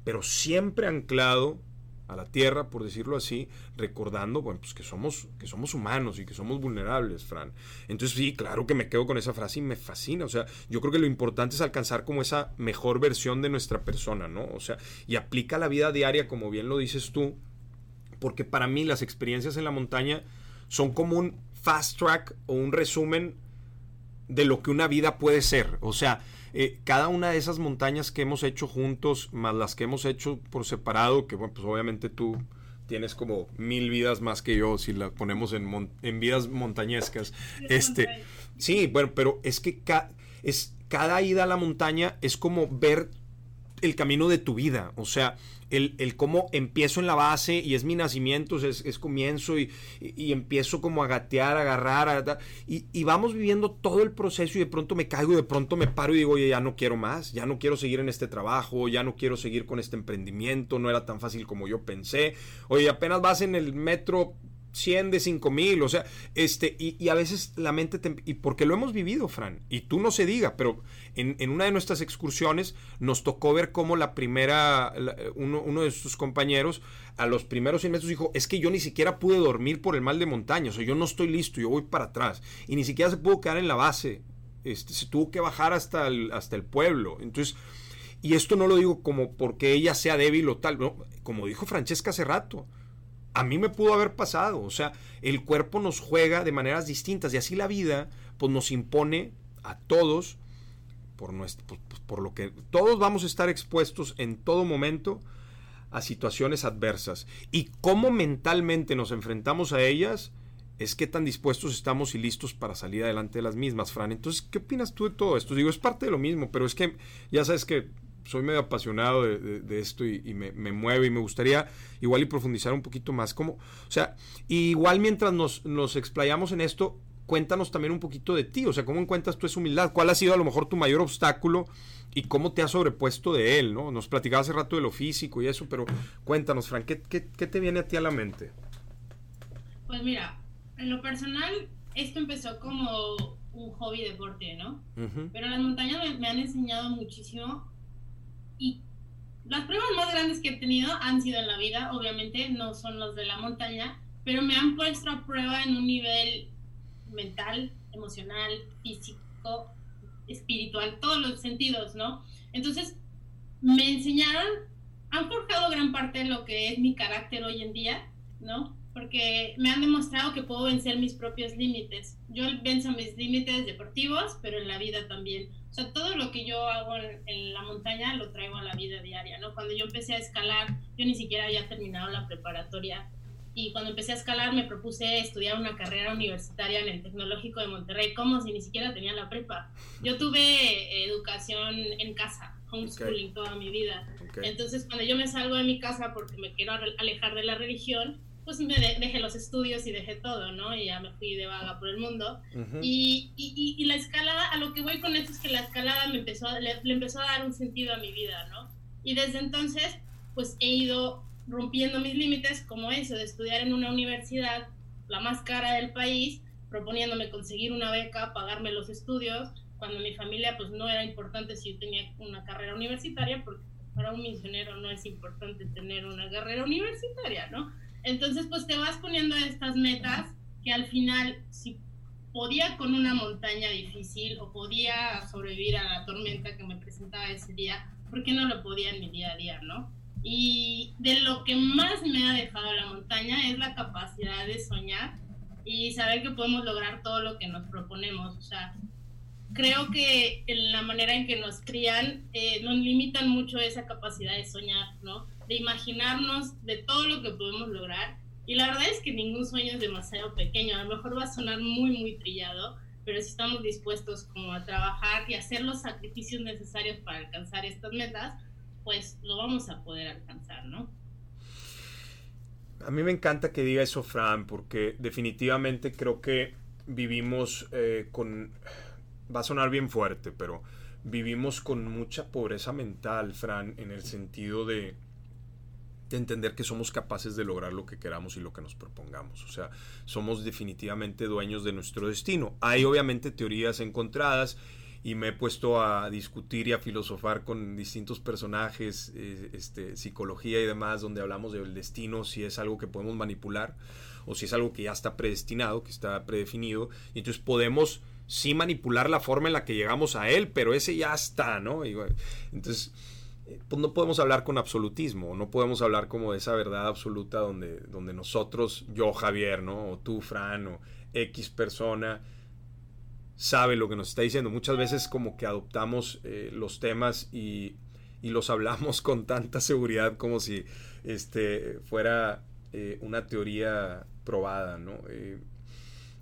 pero siempre anclado a la tierra, por decirlo así, recordando, bueno, pues que somos, que somos humanos y que somos vulnerables, Fran. Entonces sí, claro que me quedo con esa frase y me fascina. O sea, yo creo que lo importante es alcanzar como esa mejor versión de nuestra persona, ¿no? O sea, y aplica la vida diaria, como bien lo dices tú, porque para mí las experiencias en la montaña son como un fast track o un resumen de lo que una vida puede ser. O sea, eh, cada una de esas montañas que hemos hecho juntos, más las que hemos hecho por separado, que bueno, pues obviamente tú tienes como mil vidas más que yo si las ponemos en, en vidas montañescas. Este, sí, bueno, pero es que es, cada ida a la montaña es como ver el camino de tu vida. O sea, el, cómo empiezo en la base y es mi nacimiento, es, comienzo y, empiezo como a gatear, a agarrar, y, vamos viviendo todo el proceso y de pronto me caigo y de pronto me paro y digo, oye, ya no quiero más, ya no quiero seguir en este trabajo, ya no quiero seguir con este emprendimiento, no era tan fácil como yo pensé, oye, apenas vas en el metro 100 de 5 mil, o sea, este, y, a veces la mente, y porque lo hemos vivido, Fran, y tú no se diga, pero en, una de nuestras excursiones nos tocó ver cómo la primera, uno, de sus compañeros, a los primeros 100 metros dijo, es que yo ni siquiera pude dormir por el mal de montaña, o sea, yo no estoy listo, yo voy para atrás, y ni siquiera se pudo quedar en la base, este, se tuvo que bajar hasta el, hasta el pueblo, entonces... Y esto no lo digo como porque ella sea débil o tal, no, como dijo Francesca hace rato, a mí me pudo haber pasado. O sea, el cuerpo nos juega de maneras distintas y así la vida pues nos impone a todos por, nuestro, pues, pues, por, lo que todos vamos a estar expuestos en todo momento a situaciones adversas. Y cómo mentalmente nos enfrentamos a ellas es qué tan dispuestos estamos y listos para salir adelante de las mismas, Fran. Entonces, ¿qué opinas tú de todo esto? Digo, es parte de lo mismo, pero es que ya sabes que soy medio apasionado de, esto y, me, mueve y me gustaría igual y profundizar un poquito más. Como, o sea, igual mientras nos, nos explayamos en esto, cuéntanos también un poquito de ti, o sea, cómo encuentras tú esa humildad, cuál ha sido a lo mejor tu mayor obstáculo y cómo te has sobrepuesto de él, ¿no? Nos platicaba hace rato de lo físico y eso, pero cuéntanos, Frank, ¿qué, qué, te viene a ti a la mente? Pues mira, en lo personal, esto empezó como un hobby deporte, ¿no? Pero las montañas me han enseñado muchísimo y las pruebas más grandes que he tenido han sido en la vida, obviamente no son los de la montaña, pero me han puesto a prueba en un nivel mental, emocional, físico, espiritual, todos los sentidos, ¿no? Entonces, me enseñaron, han forjado gran parte de lo que es mi carácter hoy en día, ¿no? Porque me han demostrado que puedo vencer mis propios límites. Yo venzo mis límites deportivos, pero en la vida también. O sea, todo lo que yo hago en, la montaña lo traigo a la vida diaria, ¿no? Cuando yo empecé a escalar, yo ni siquiera había terminado la preparatoria y cuando empecé a escalar me propuse estudiar una carrera universitaria en el Tecnológico de Monterrey, como si ni siquiera tenía la prepa. Yo tuve educación en casa, homeschooling toda mi vida. Entonces, cuando yo me salgo de mi casa porque me quiero alejar de la religión, pues me dejé los estudios y dejé todo, ¿no? Y ya me fui de vaga por el mundo. y, y, y, la escalada, a lo que voy con esto es que la escalada me empezó, le, empezó a dar un sentido a mi vida, ¿no? Y desde entonces, pues he ido rompiendo mis límites, como eso, de estudiar en una universidad, la más cara del país, proponiéndome conseguir una beca, pagarme los estudios, cuando mi familia, pues no era importante si yo tenía una carrera universitaria, porque para un misionero no es importante tener una carrera universitaria, ¿no? Entonces, pues te vas poniendo estas metas que al final, si podía con una montaña difícil o podía sobrevivir a la tormenta que me presentaba ese día, ¿por qué no lo podía en mi día a día, no? Y de lo que más me ha dejado la montaña es la capacidad de soñar y saber que podemos lograr todo lo que nos proponemos. O sea, creo que en la manera en que nos crían eh, nos limitan mucho esa capacidad de soñar, ¿no? de imaginarnos de todo lo que podemos lograr. Y la verdad es que ningún sueño es demasiado pequeño. A lo mejor va a sonar muy, muy trillado, pero si estamos dispuestos como a trabajar y hacer los sacrificios necesarios para alcanzar estas metas, pues lo vamos a poder alcanzar, ¿no? A mí me encanta que diga eso, Fran, porque definitivamente creo que vivimos eh, con... Va a sonar bien fuerte, pero vivimos con mucha pobreza mental, Fran, en el sentido de de entender que somos capaces de lograr lo que queramos y lo que nos propongamos. O sea, somos definitivamente dueños de nuestro destino. Hay obviamente teorías encontradas y me he puesto a discutir y a filosofar con distintos personajes, eh, este, psicología y demás, donde hablamos del destino, si es algo que podemos manipular o si es algo que ya está predestinado, que está predefinido. Y entonces podemos sí manipular la forma en la que llegamos a él, pero ese ya está, ¿no? Entonces eh, pues no podemos hablar con absolutismo, no podemos hablar como de esa verdad absoluta donde, donde nosotros, yo Javier, ¿no? O tú, Fran, o X persona, sabe lo que nos está diciendo. Muchas veces como que adoptamos eh, los temas y, y, los hablamos con tanta seguridad como si este, fuera eh, una teoría probada, ¿no?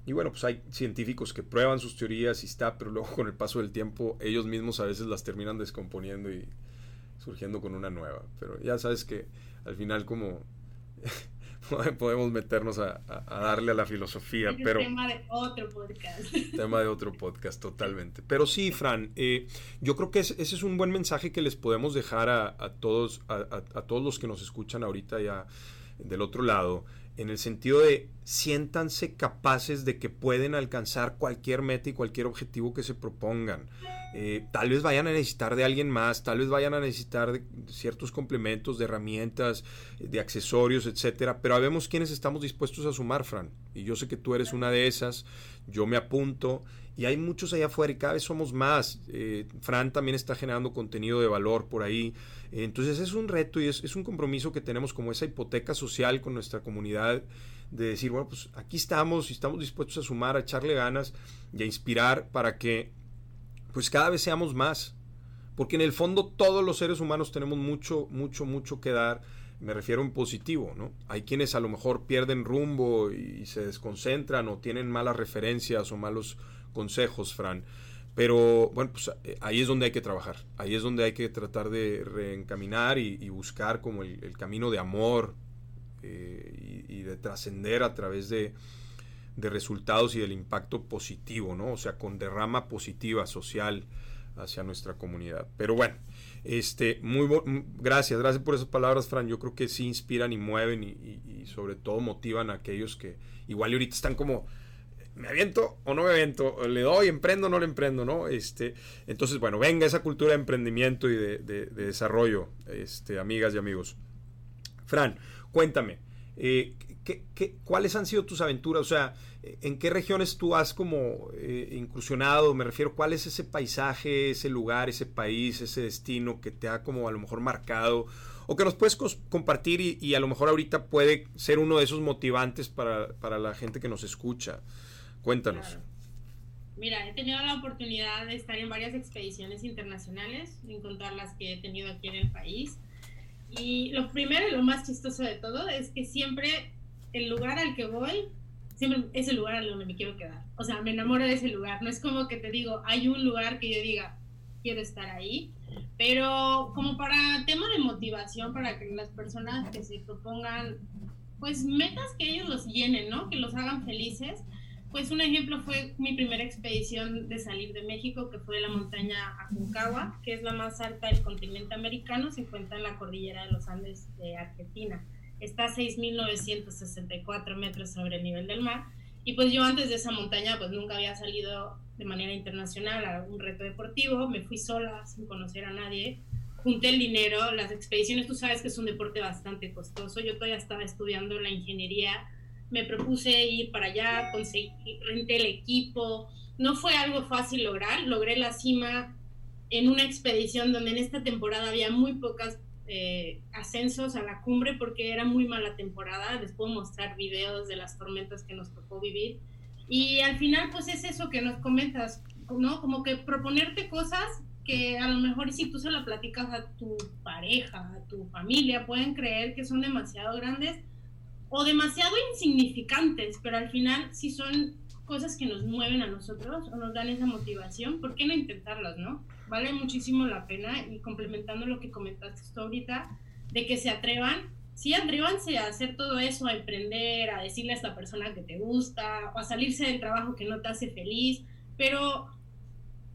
Y bueno, pues hay científicos que prueban sus teorías y está, pero luego con el paso del tiempo ellos mismos a veces las terminan descomponiendo y surgiendo con una nueva. Pero ya sabes que al final como [laughs] podemos meternos a, darle a la filosofía, es pero... Tema de otro podcast. [laughs] Tema de otro podcast, totalmente. Pero sí, Fran, eh, yo creo que ese es un buen mensaje que les podemos dejar a, todos, a, todos los que nos escuchan ahorita ya del otro lado, en el sentido de siéntanse capaces de que pueden alcanzar cualquier meta y cualquier objetivo que se propongan. Eh, tal vez vayan a necesitar de alguien más, tal vez vayan a necesitar de ciertos complementos, de herramientas, de accesorios, etcétera, pero sabemos quiénes estamos dispuestos a sumar, Fran. Y yo sé que tú eres una de esas, yo me apunto, y hay muchos allá afuera y cada vez somos más. Eh, Fran también está generando contenido de valor por ahí. Entonces es un reto y es, un compromiso que tenemos como esa hipoteca social con nuestra comunidad de decir, bueno, pues aquí estamos y estamos dispuestos a sumar, a echarle ganas y a inspirar para que pues cada vez seamos más. Porque en el fondo todos los seres humanos tenemos mucho, mucho, mucho que dar. Me refiero en positivo, ¿no? Hay quienes a lo mejor pierden rumbo y se desconcentran o tienen malas referencias o malos consejos, Fran. Pero bueno, pues eh, ahí es donde hay que trabajar. Ahí es donde hay que tratar de reencaminar y, buscar como el, camino de amor eh, y, y, de trascender a través de, de resultados y del impacto positivo, ¿no? O sea, con derrama positiva social hacia nuestra comunidad. Pero bueno, este, muy gracias, gracias por esas palabras, Fran. Yo creo que sí inspiran y mueven y, sobre todo motivan a aquellos que igual ahorita están como, ¿me aviento o no me aviento? ¿Le doy, emprendo o no le emprendo? ¿no? Este, entonces, bueno, venga esa cultura de emprendimiento y de, desarrollo, este, amigas y amigos. Fran, cuéntame, eh, ¿qué, cuáles han sido tus aventuras? O sea, ¿en qué regiones tú has como eh, incursionado? Me refiero, ¿cuál es ese paisaje, ese lugar, ese país, ese destino que te ha como a lo mejor marcado? O que nos puedes compartir y, a lo mejor ahorita puede ser uno de esos motivantes para, para la gente que nos escucha. Cuéntanos. Mira, he tenido la oportunidad de estar en varias expediciones internacionales, en contar las que he tenido aquí en el país. Y lo primero y lo más chistoso de todo es que siempre el lugar al que voy, siempre es el lugar al donde me quiero quedar. O sea, me enamoro de ese lugar. No es como que te digo, hay un lugar que yo diga, quiero estar ahí. Pero como para tema de motivación, para que las personas que se propongan, pues metas que ellos los llenen, ¿no? Que los hagan felices. Pues un ejemplo fue mi primera expedición de salir de México, que fue la montaña Aconcagua, que es la más alta del continente americano, se encuentra en la cordillera de los Andes de Argentina. Está a 6.964 metros sobre el nivel del mar. Y pues yo antes de esa montaña pues nunca había salido de manera internacional a un reto deportivo, me fui sola sin conocer a nadie, junté el dinero, las expediciones tú sabes que es un deporte bastante costoso, yo todavía estaba estudiando la ingeniería, me propuse ir para allá, conseguí, renté el equipo, no fue algo fácil lograr, logré la cima en una expedición donde en esta temporada había muy pocas eh, ascensos a la cumbre porque era muy mala temporada. Les puedo mostrar videos de las tormentas que nos tocó vivir. Y al final, pues es eso que nos comentas, ¿no? Como que proponerte cosas que a lo mejor si tú se lo platicas a tu pareja, a tu familia, pueden creer que son demasiado grandes o demasiado insignificantes, pero al final si son cosas que nos mueven a nosotros o nos dan esa motivación, ¿por qué no intentarlas, no? vale muchísimo la pena y complementando lo que comentaste tú ahorita, de que se atrevan, sí atrévanse a hacer todo eso, a emprender, a decirle a esta persona que te gusta, o a salirse del trabajo que no te hace feliz, pero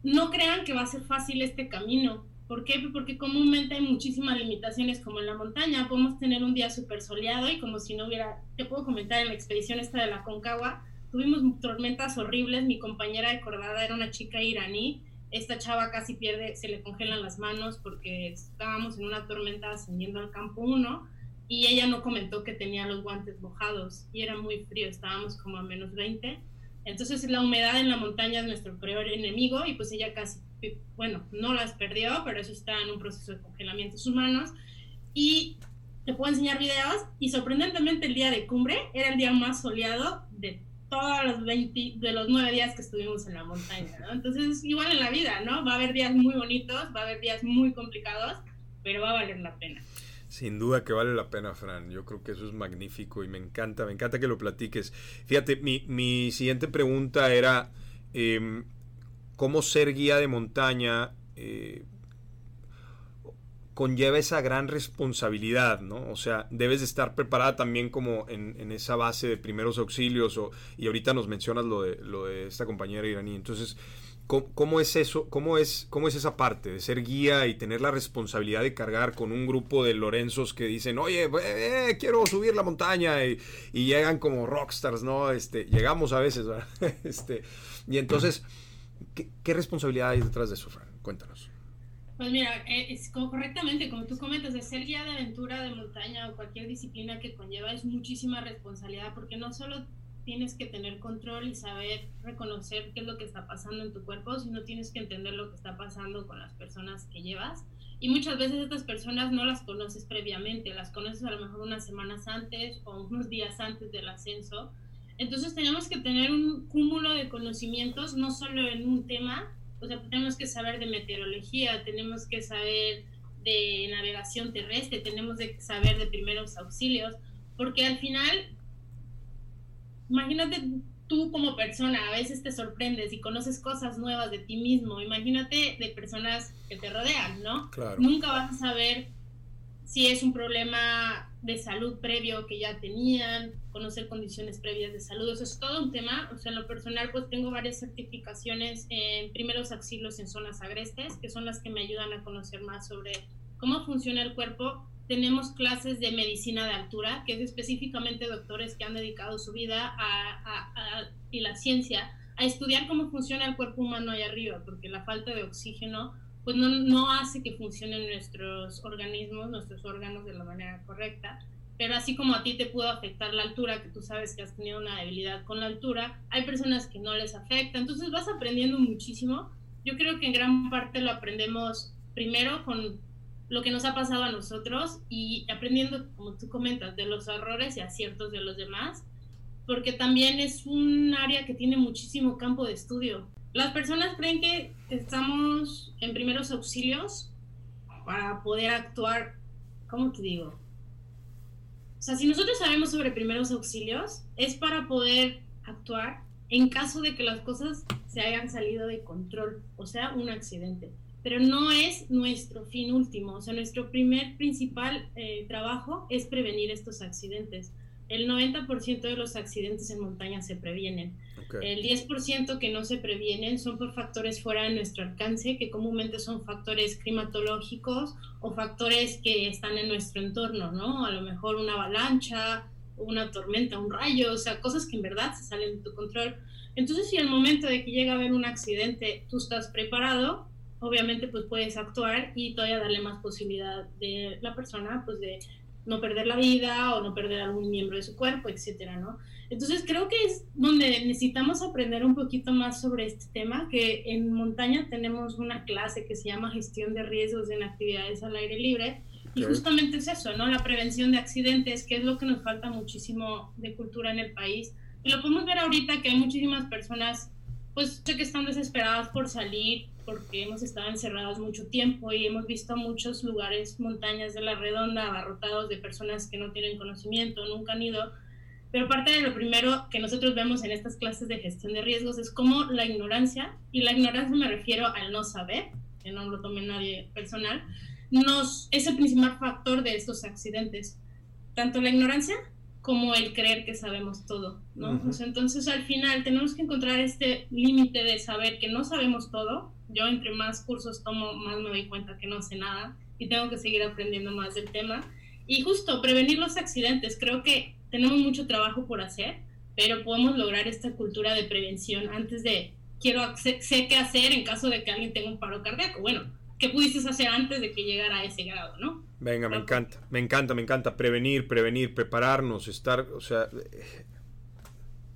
no crean que va a ser fácil este camino, ¿Por qué? Porque comúnmente hay muchísimas limitaciones como en la montaña. Podemos tener un día súper soleado y como si no hubiera, te puedo comentar en la expedición esta de la Concagua, tuvimos tormentas horribles. Mi compañera de cordada era una chica iraní. Esta chava casi pierde, se le congelan las manos porque estábamos en una tormenta ascendiendo al campo 1 y ella no comentó que tenía los guantes mojados y era muy frío, estábamos como a menos 20. Entonces la humedad en la montaña es nuestro peor enemigo y pues ella casi bueno, no las perdió, pero eso está en un proceso de congelamiento humanos. Y te puedo enseñar videos y sorprendentemente el día de cumbre era el día más soleado de todos los 20, de los nueve días que estuvimos en la montaña. Entonces, igual en la vida, ¿no? Va a haber días muy bonitos, va a haber días muy complicados, pero va a valer la pena. Sin duda que vale la pena, Fran. Yo creo que eso es magnífico y me encanta, me encanta que lo platiques. Fíjate, mi, mi siguiente pregunta era, eh, cómo ser guía de montaña eh, conlleva esa gran responsabilidad, ¿no? O sea, debes de estar preparada también como en, esa base de primeros auxilios y ahorita nos mencionas lo de, lo de esta compañera iraní. Entonces, ¿cómo, es eso? ¿Cómo es, ¿Cómo es esa parte de ser guía y tener la responsabilidad de cargar con un grupo de Lorenzos que dicen, oye, eh, quiero subir la montaña y, llegan como rockstars, ¿no? Este, llegamos a veces, ¿verdad? [laughs] este, y entonces... ¿Qué, responsabilidad hay detrás de eso, Fran? Cuéntanos. Pues mira, eh, es correctamente, como tú comentas, de ser guía de aventura de montaña o cualquier disciplina que conlleva es muchísima responsabilidad porque no solo tienes que tener control y saber reconocer qué es lo que está pasando en tu cuerpo, sino tienes que entender lo que está pasando con las personas que llevas. Y muchas veces estas personas no las conoces previamente, las conoces a lo mejor unas semanas antes o unos días antes del ascenso entonces tenemos que tener un cúmulo de conocimientos, no solo en un tema, o sea, tenemos que saber de meteorología, tenemos que saber de navegación terrestre, tenemos que saber de primeros auxilios, porque al final, imagínate tú como persona, a veces te sorprendes y conoces cosas nuevas de ti mismo, imagínate de personas que te rodean, ¿no? Nunca vas a saber si es un problema de salud previo que ya tenían, conocer condiciones previas de salud, eso es todo un tema. O sea, en lo personal, pues tengo varias certificaciones en primeros auxilios en zonas agrestes, que son las que me ayudan a conocer más sobre cómo funciona el cuerpo. Tenemos clases de medicina de altura, que es específicamente doctores que han dedicado su vida a, y la ciencia a estudiar cómo funciona el cuerpo humano allá arriba, porque la falta de oxígeno pues no, no hace que funcionen nuestros organismos, nuestros órganos de la manera correcta. Pero así como a ti te pudo afectar la altura, que tú sabes que has tenido una debilidad con la altura, hay personas que no les afecta. Entonces vas aprendiendo muchísimo. Yo creo que en gran parte lo aprendemos primero con lo que nos ha pasado a nosotros y aprendiendo, como tú comentas, de los errores y aciertos de los demás, porque también es un área que tiene muchísimo campo de estudio. Las personas creen que estamos en primeros auxilios para poder actuar, ¿cómo te digo? O sea, si nosotros sabemos sobre primeros auxilios, es para poder actuar en caso de que las cosas se hayan salido de control, o sea, un accidente. Pero no es nuestro fin último, o sea, nuestro primer principal eh, trabajo es prevenir estos accidentes. El 90% de los accidentes en montaña se previenen. El 10% que no se previenen son por factores fuera de nuestro alcance, que comúnmente son factores climatológicos o factores que están en nuestro entorno, ¿no? A lo mejor una avalancha, una tormenta, un rayo, o sea, cosas que en verdad se salen de tu control. Entonces, si al momento de que llega a haber un accidente tú estás preparado, obviamente pues puedes actuar y todavía darle más posibilidad de la persona pues de no perder la vida o no perder algún miembro de su cuerpo, etcétera, ¿no? Entonces creo que es donde necesitamos aprender un poquito más sobre este tema, que en montaña tenemos una clase que se llama gestión de riesgos en actividades al aire libre y justamente es eso, ¿no? La prevención de accidentes, que es lo que nos falta muchísimo de cultura en el país. Y lo podemos ver ahorita que hay muchísimas personas, pues, que están desesperadas por salir, porque hemos estado encerrados mucho tiempo y hemos visto muchos lugares, montañas de la redonda, abarrotados de personas que no tienen conocimiento, nunca han ido. Pero parte de lo primero que nosotros vemos en estas clases de gestión de riesgos es cómo la ignorancia, y la ignorancia me refiero al no saber, que no lo tome nadie personal, nos, es el principal factor de estos accidentes. Tanto la ignorancia como el creer que sabemos todo, ¿no? entonces al final tenemos que encontrar este límite de saber que no sabemos todo. Yo entre más cursos tomo, más me doy cuenta que no sé nada y tengo que seguir aprendiendo más del tema. Y justo prevenir los accidentes, creo que tenemos mucho trabajo por hacer, pero podemos lograr esta cultura de prevención antes de quiero sé, qué hacer en caso de que alguien tenga un paro cardíaco. Bueno, ¿qué pudiste hacer antes de que llegara a ese grado, no? Venga, me encanta, me encanta, me encanta prevenir, prevenir, prepararnos, estar, o sea,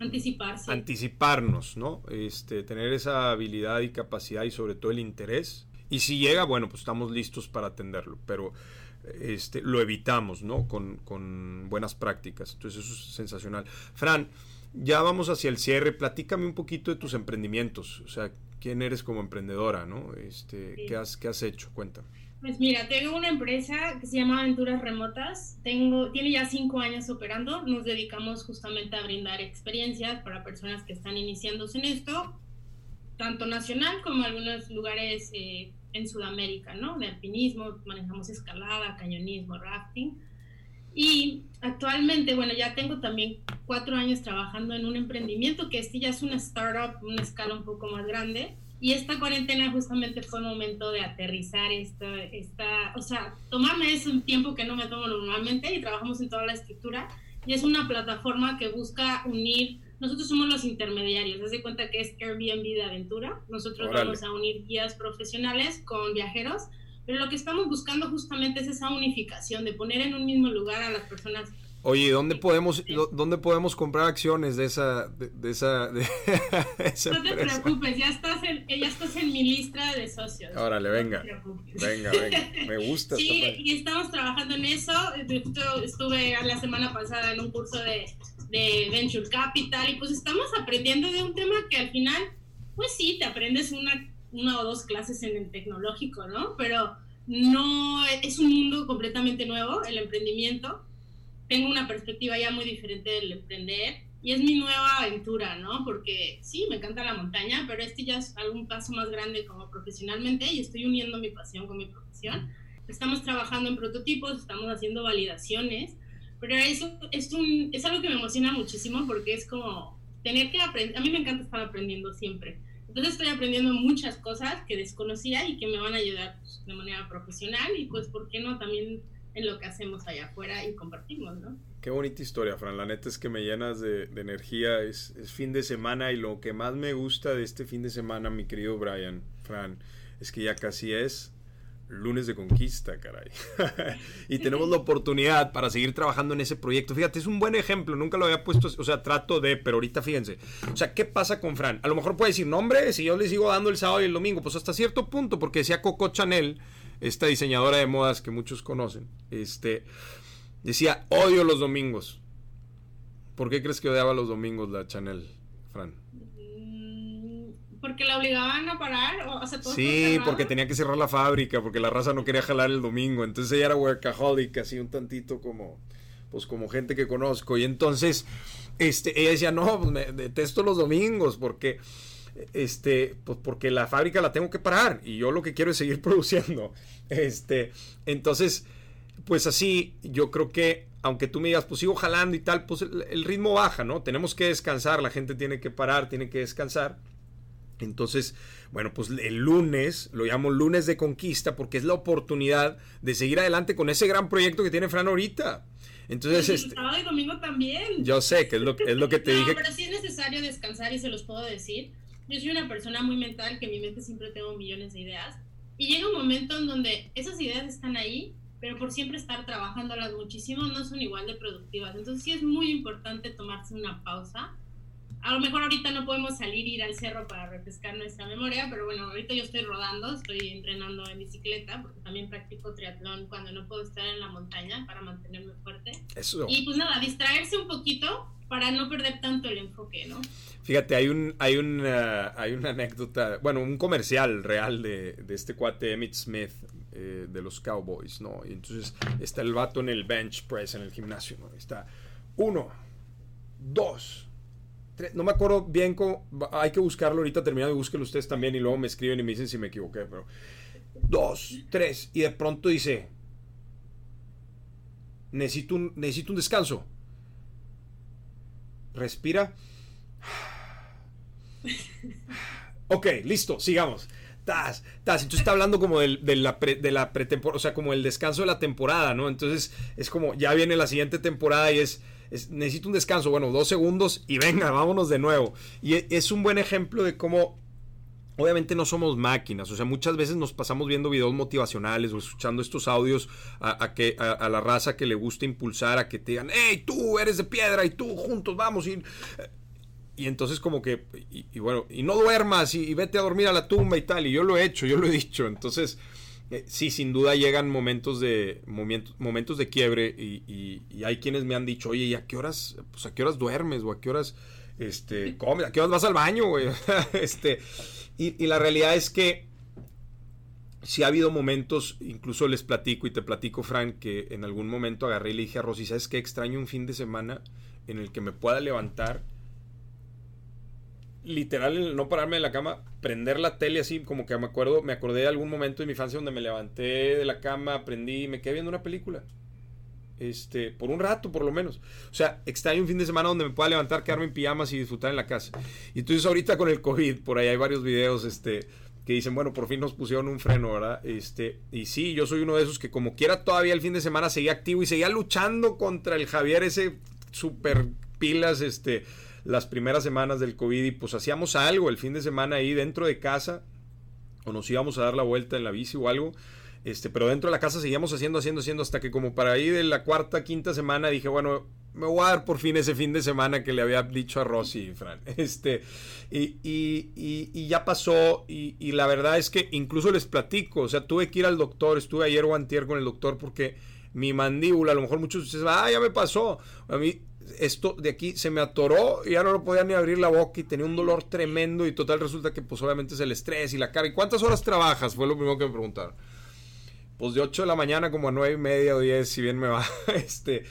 anticiparse. Anticiparnos, ¿no? Este, tener esa habilidad y capacidad y sobre todo el interés. Y si llega, bueno, pues estamos listos para atenderlo, pero este, lo evitamos, ¿no? Con, con buenas prácticas. Entonces eso es sensacional. Fran, ya vamos hacia el cierre. Platícame un poquito de tus emprendimientos. O sea, quién eres como emprendedora, ¿no? Este, ¿qué, has, ¿Qué has hecho? Cuéntame. Pues mira, tengo una empresa que se llama Aventuras Remotas. Tengo, tiene ya cinco años operando. Nos dedicamos justamente a brindar experiencias para personas que están iniciándose en esto, tanto nacional como algunos lugares eh, en Sudamérica, ¿no? De alpinismo, manejamos escalada, cañonismo, rafting. Y actualmente, bueno, ya tengo también cuatro años trabajando en un emprendimiento que este ya es una startup, una escala un poco más grande y esta cuarentena justamente fue el momento de aterrizar esta, esta, o sea, tomarme ese tiempo que no me tomo normalmente y trabajamos en toda la estructura. Y es una plataforma que busca unir, nosotros somos los intermediarios, haz de cuenta que es Airbnb de aventura, nosotros vamos a unir guías profesionales con viajeros, pero lo que estamos buscando justamente es esa unificación, de poner en un mismo lugar a las personas Oye, ¿dónde podemos, ¿dónde podemos comprar acciones de esa, de, esa, de [laughs] No te preocupes, ya estás, en, ya estás en mi lista de socios. Órale, venga. venga, venga. Me gusta. Sí, y estamos trabajando en eso. Estuve la semana pasada en un curso de, de Venture Capital y pues estamos aprendiendo de un tema que al final, pues sí, te aprendes una, una o dos clases en el tecnológico, ¿no? Pero no, es un mundo completamente nuevo, el emprendimiento tengo una perspectiva ya muy diferente del emprender y es mi nueva aventura, ¿no? Porque sí, me encanta la montaña, pero este ya es algún paso más grande como profesionalmente y estoy uniendo mi pasión con mi profesión. Estamos trabajando en prototipos, estamos haciendo validaciones, pero eso es, un, es algo que me emociona muchísimo porque es como tener que aprender, a mí me encanta estar aprendiendo siempre. Entonces estoy aprendiendo muchas cosas que desconocía y que me van a ayudar pues, de manera profesional y pues, ¿por qué no? También en lo que hacemos allá afuera y compartimos, ¿no? Qué bonita historia, Fran. La neta es que me llenas de, energía. Es, fin de semana y lo que más me gusta de este fin de semana, mi querido Brian, Fran, es que ya casi es lunes de conquista, caray. [laughs] y tenemos la oportunidad para seguir trabajando en ese proyecto. Fíjate, es un buen ejemplo. Nunca lo había puesto, o sea, trato de, pero ahorita fíjense. O sea, ¿qué pasa con Fran? A lo mejor puede decir, no, si yo le sigo dando el sábado y el domingo, pues hasta cierto punto, porque decía Coco Chanel esta diseñadora de modas que muchos conocen, este, decía, odio los domingos. ¿Por qué crees que odiaba los domingos la Chanel, Fran? Mm, porque la obligaban a parar. O, sí, porque tenía que cerrar la fábrica, porque la raza no quería jalar el domingo. Entonces ella era workaholic, así un tantito como, pues como gente que conozco. Y entonces, este, ella decía, no, pues me detesto los domingos, porque este, pues porque la fábrica la tengo que parar y yo lo que quiero es seguir [laughs] produciendo. Este, entonces, pues así, yo creo que aunque tú me digas, pues sigo jalando y tal, pues el, ritmo baja, ¿no? Tenemos que descansar, la gente tiene que parar, tiene que descansar. Entonces, bueno, pues el lunes, lo llamo lunes de conquista, porque es la oportunidad de seguir adelante con ese gran proyecto que tiene Fran ahorita. Entonces, este, sábado y domingo también. Yo sé que es lo, es lo que te dije. Pero sí es necesario descansar y se los puedo decir yo soy una persona muy mental que en mi mente siempre tengo millones de ideas y llega un momento en donde esas ideas están ahí, pero por siempre estar trabajándolas muchísimo no son igual de productivas. Entonces sí es muy importante tomarse una pausa. A lo mejor ahorita no podemos salir ir al cerro para refrescar nuestra memoria, pero bueno, ahorita yo estoy rodando, estoy entrenando en bicicleta, porque también practico triatlón cuando no puedo estar en la montaña para mantenerme fuerte. Eso. Y pues nada, distraerse un poquito para no perder tanto el enfoque, ¿no? Fíjate, hay un, hay una, hay una anécdota, bueno, un comercial real de, de este cuate Emmett Smith eh, de los Cowboys, ¿no? Y entonces está el vato en el bench press en el gimnasio, ¿no? Está uno, dos, tres, no me acuerdo bien cómo, hay que buscarlo ahorita terminado y búsquenlo ustedes también y luego me escriben y me dicen si me equivoqué, pero dos, tres, y de pronto dice, necesito necesito un descanso respira. Ok, listo, sigamos. Tas, tas. Entonces está hablando como de la, de la pretemporada, o sea, como el descanso de la temporada, ¿no? Entonces es como, ya viene la siguiente temporada y es, necesito un descanso, bueno, dos segundos y venga, vámonos de nuevo. Y e, es un buen ejemplo de cómo Obviamente no somos máquinas, o sea, muchas veces nos pasamos viendo videos motivacionales o escuchando estos audios a, que, a, la raza que le gusta impulsar, a que te digan, hey, tú eres de piedra y tú juntos vamos. Y, y entonces como que, y, bueno, y no duermas y, vete a dormir a la tumba y tal. Y yo lo he hecho, yo lo he dicho. Entonces, eh, sí, sin duda llegan momentos de, momentos, momentos de quiebre y, hay quienes me han dicho, oye, ¿y a qué horas, pues a qué horas duermes o a qué horas, este, comes, a qué horas vas al baño, güey? [laughs] este... Y, la realidad es que si ha habido momentos, incluso les platico y te platico, Frank, que en algún momento agarré y le dije a Rosy, ¿sabes qué? Extraño un fin de semana en el que me pueda levantar, literal, no pararme de la cama, prender la tele así, como que me acuerdo, me acordé de algún momento de mi infancia donde me levanté de la cama, prendí y me quedé viendo una película. Este, por un rato por lo menos. O sea, extraño un fin de semana donde me pueda levantar, quedarme en pijamas y disfrutar en la casa. Y entonces ahorita con el COVID, por ahí hay varios videos, este, que dicen, bueno, por fin nos pusieron un freno, ¿verdad? Este, y sí, yo soy uno de esos que como quiera todavía el fin de semana seguía activo y seguía luchando contra el Javier, ese super pilas, este, las primeras semanas del COVID y pues hacíamos algo el fin de semana ahí dentro de casa o nos íbamos a dar la vuelta en la bici o algo este, pero dentro de la casa seguíamos haciendo, haciendo, haciendo, hasta que como para ahí de la cuarta, quinta semana dije, bueno, me voy a dar por fin ese fin de semana que le había dicho a Rosy, Fran. [laughs] Este, y, y, ya pasó, y, la verdad es que incluso les platico, o sea, tuve que ir al doctor, estuve ayer o antier con el doctor porque mi mandíbula, a lo mejor muchos ustedes, ah, ya me pasó. A mí esto de aquí se me atoró y ya no lo podía ni abrir la boca y tenía un dolor tremendo y total resulta que pues obviamente es el estrés y la cara. ¿Y cuántas horas trabajas? Fue lo primero que me preguntaron pues de 8 de la mañana como a 9 y media o 10, si bien me va. [laughs] este,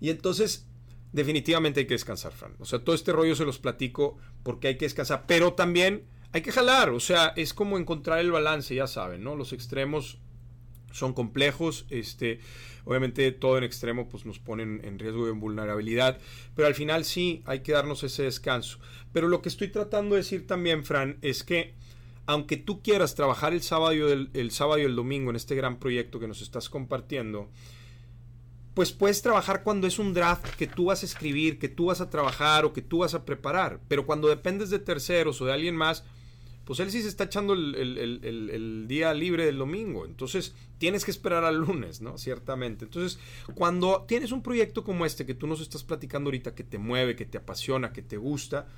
y entonces, definitivamente hay que descansar, Fran. O sea, todo este rollo se los platico porque hay que descansar, pero también hay que jalar. O sea, es como encontrar el balance, ya saben, ¿no? Los extremos son complejos, este, obviamente todo en extremo pues nos ponen en riesgo de vulnerabilidad, pero al final sí hay que darnos ese descanso. Pero lo que estoy tratando de decir también, Fran, es que aunque tú quieras trabajar el sábado, y el, sábado el domingo en este gran proyecto que nos estás compartiendo, pues puedes trabajar cuando es un draft que tú vas a escribir, que tú vas a trabajar o que tú vas a preparar. Pero cuando dependes de terceros o de alguien más, pues él sí se está echando el, el, día libre del domingo. Entonces tienes que esperar al lunes, ¿no? Ciertamente. Entonces, cuando tienes un proyecto como este que tú nos estás platicando ahorita, que te mueve, que te apasiona, que te gusta,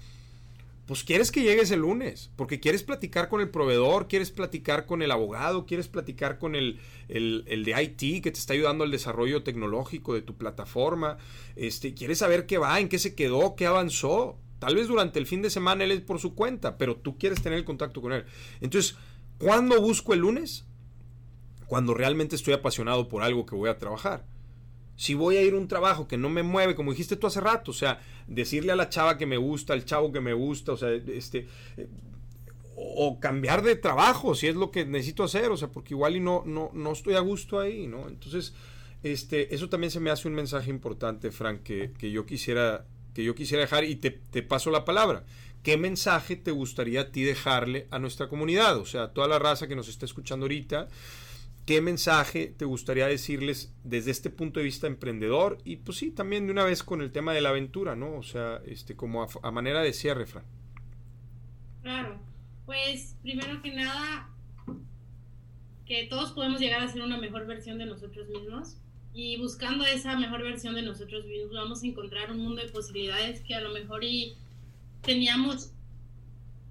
pues quieres que llegues el lunes, porque quieres platicar con el proveedor, quieres platicar con el abogado, quieres platicar con el, el, de IT que te está ayudando al desarrollo tecnológico de tu plataforma, este, quieres saber qué va, en qué se quedó, qué avanzó. Tal vez durante el fin de semana él es por su cuenta, pero tú quieres tener el contacto con él. Entonces, ¿cuándo busco el lunes? Cuando realmente estoy apasionado por algo que voy a trabajar si voy a ir a un trabajo que no me mueve, como dijiste tú hace rato, o sea, decirle a la chava que me gusta, al chavo que me gusta, o sea, este, o cambiar de trabajo, si es lo que necesito hacer, o sea, porque igual y no, no, no estoy a gusto ahí, ¿no? Entonces, este, eso también se me hace un mensaje importante, Frank, que, yo quisiera, que yo quisiera dejar y te, te paso la palabra. ¿Qué mensaje te gustaría a ti dejarle a nuestra comunidad? O sea, toda la raza que nos está escuchando ahorita, ¿Qué mensaje te gustaría decirles desde este punto de vista emprendedor? Y pues sí, también de una vez con el tema de la aventura, ¿no? O sea, este, como a, manera de cierre, Fran. Claro, pues primero que nada, que todos podemos llegar a ser una mejor versión de nosotros mismos. Y buscando esa mejor versión de nosotros mismos, vamos a encontrar un mundo de posibilidades que a lo mejor y teníamos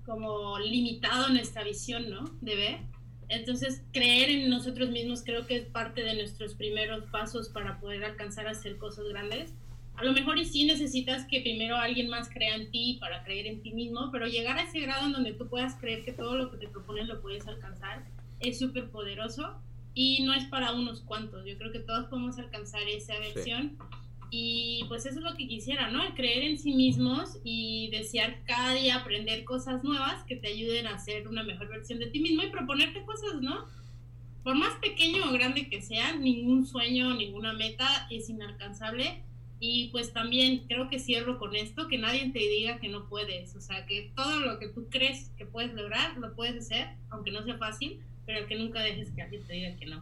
como limitado nuestra visión, ¿no? De ver entonces, creer en nosotros mismos creo que es parte de nuestros primeros pasos para poder alcanzar a hacer cosas grandes. A lo mejor y sí necesitas que primero alguien más crea en ti para creer en ti mismo, pero llegar a ese grado en donde tú puedas creer que todo lo que te propones lo puedes alcanzar es súper poderoso y no es para unos cuantos. Yo creo que todos podemos alcanzar esa versión. Y pues eso es lo que quisiera, ¿no? Creer en sí mismos y desear cada día aprender cosas nuevas que te ayuden a ser una mejor versión de ti mismo y proponerte cosas, ¿no? Por más pequeño o grande que sea, ningún sueño, ninguna meta es inalcanzable. Y pues también creo que cierro con esto, que nadie te diga que no puedes, o sea, que todo lo que tú crees que puedes lograr, lo puedes hacer, aunque no sea fácil, pero que nunca dejes que alguien te diga que no.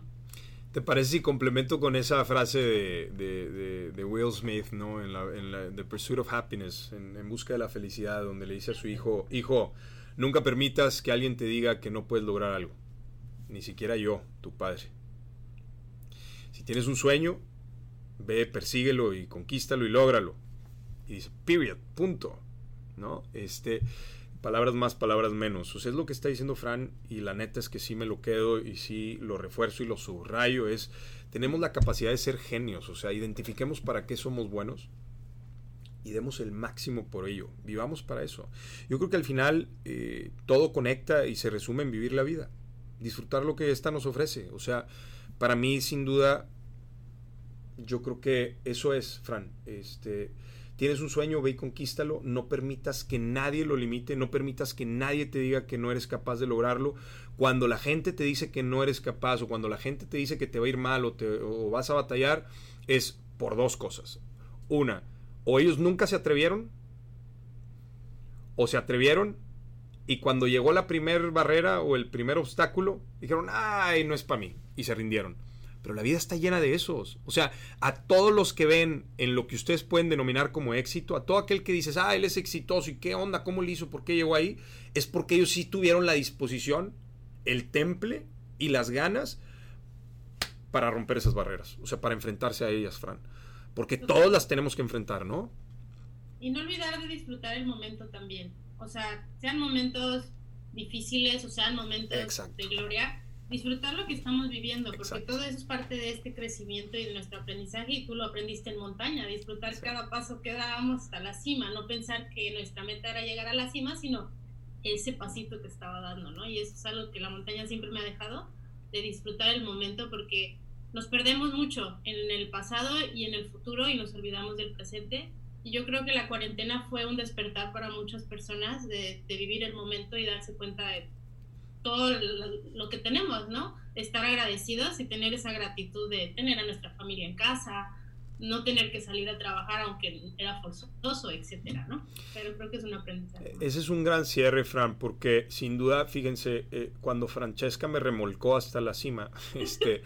¿Te parece si complemento con esa frase de, de, Will Smith, ¿no? En la, en la The Pursuit of Happiness, en, en, busca de la felicidad, donde le dice a su hijo, hijo, nunca permitas que alguien te diga que no puedes lograr algo, ni siquiera yo, tu padre. Si tienes un sueño, ve, persíguelo y conquístalo y lógralo. Y dice, period, punto. ¿No? Este, palabras más, palabras menos. O sea, es lo que está diciendo Fran y la neta es que sí me lo quedo y sí lo refuerzo y lo subrayo. Es, tenemos la capacidad de ser genios. O sea, identifiquemos para qué somos buenos y demos el máximo por ello. Vivamos para eso. Yo creo que al final eh, todo conecta y se resume en vivir la vida. Disfrutar lo que esta nos ofrece. O sea, para mí sin duda yo creo que eso es, Fran. Este, tienes un sueño, ve y conquístalo. No permitas que nadie lo limite. No permitas que nadie te diga que no eres capaz de lograrlo. Cuando la gente te dice que no eres capaz o cuando la gente te dice que te va a ir mal o, te, o vas a batallar, es por dos cosas. Una, o ellos nunca se atrevieron, o se atrevieron y cuando llegó la primera barrera o el primer obstáculo, dijeron, ay, no es para mí, y se rindieron. Pero la vida está llena de esos. O sea, a todos los que ven en lo que ustedes pueden denominar como éxito, a todo aquel que dices, ah, él es exitoso y qué onda, cómo le hizo, por qué llegó ahí, es porque ellos sí tuvieron la disposición, el temple y las ganas para romper esas barreras. O sea, para enfrentarse a ellas, Fran. Porque todos las tenemos que enfrentar, ¿no? Y no olvidar de disfrutar el momento también. O sea, sean momentos difíciles o sean momentos de gloria disfrutar lo que estamos viviendo, porque todo eso es parte de este crecimiento y de nuestro aprendizaje y tú lo aprendiste en montaña, disfrutar cada paso que dábamos hasta la cima, no pensar que nuestra meta era llegar a la cima, sino ese pasito que estaba dando, ¿no? Y eso es algo que la montaña siempre me ha dejado, de disfrutar el momento, porque nos perdemos mucho en el pasado y en el futuro y nos olvidamos del presente. Y yo creo que la cuarentena fue un despertar para muchas personas de, de vivir el momento y darse cuenta de lo que tenemos, ¿no? Estar agradecidos y tener esa gratitud de tener a nuestra familia en casa, no tener que salir a trabajar aunque era forzoso, etcétera, ¿no? Pero creo que es un aprendizaje. Ese es un gran cierre, Fran, porque sin duda, fíjense, eh, cuando Francesca me remolcó hasta la cima, [laughs] este,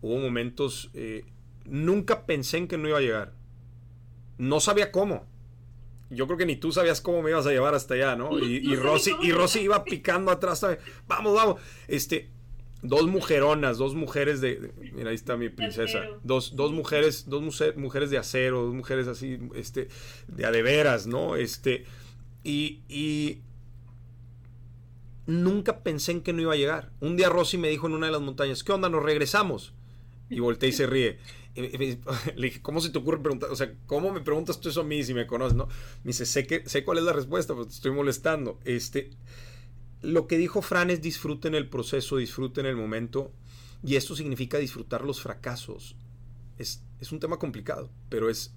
hubo momentos, eh, nunca pensé en que no iba a llegar. No sabía cómo yo creo que ni tú sabías cómo me ibas a llevar hasta allá, ¿no? [laughs] Y, y Rosy, y Rosy iba picando atrás también. Vamos, vamos. Este, dos mujeronas, dos mujeres de, mira, ahí está mi princesa. Dos, dos mujeres, dos mujeres de acero, dos mujeres así, este, de adeveras, ¿no? Este, y, y nunca pensé en que no iba a llegar. Un día Rosy me dijo en una de las montañas, ¿qué onda? Nos regresamos. Y volteé y se ríe. [laughs] le dije, ¿cómo se te ocurre preguntar? O sea, ¿cómo me preguntas tú eso a mí si me conoces, no? Me dice, sé, que, sé cuál es la respuesta, pero te estoy molestando. Este, lo que dijo Fran es disfruten el proceso, disfruten el momento. Y esto significa disfrutar los fracasos. Es, es un tema complicado, pero es,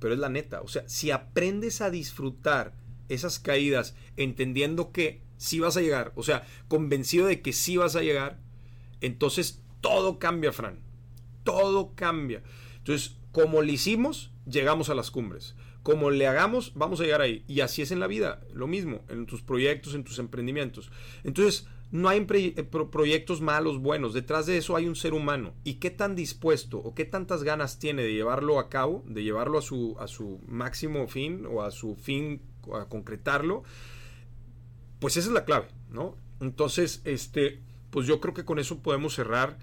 pero es la neta. O sea, si aprendes a disfrutar esas caídas, entendiendo que sí vas a llegar, o sea, convencido de que sí vas a llegar, entonces todo cambia, Fran todo cambia. Entonces, como le hicimos, llegamos a las cumbres. Como le hagamos, vamos a llegar ahí. Y así es en la vida, lo mismo, en tus proyectos, en tus emprendimientos. Entonces, no hay eh, proyectos malos, buenos. Detrás de eso hay un ser humano. ¿Y qué tan dispuesto o qué tantas ganas tiene de llevarlo a cabo, de llevarlo a su, a su máximo fin o a su fin, a concretarlo? Pues esa es la clave, ¿no? Entonces, este, pues yo creo que con eso podemos cerrar.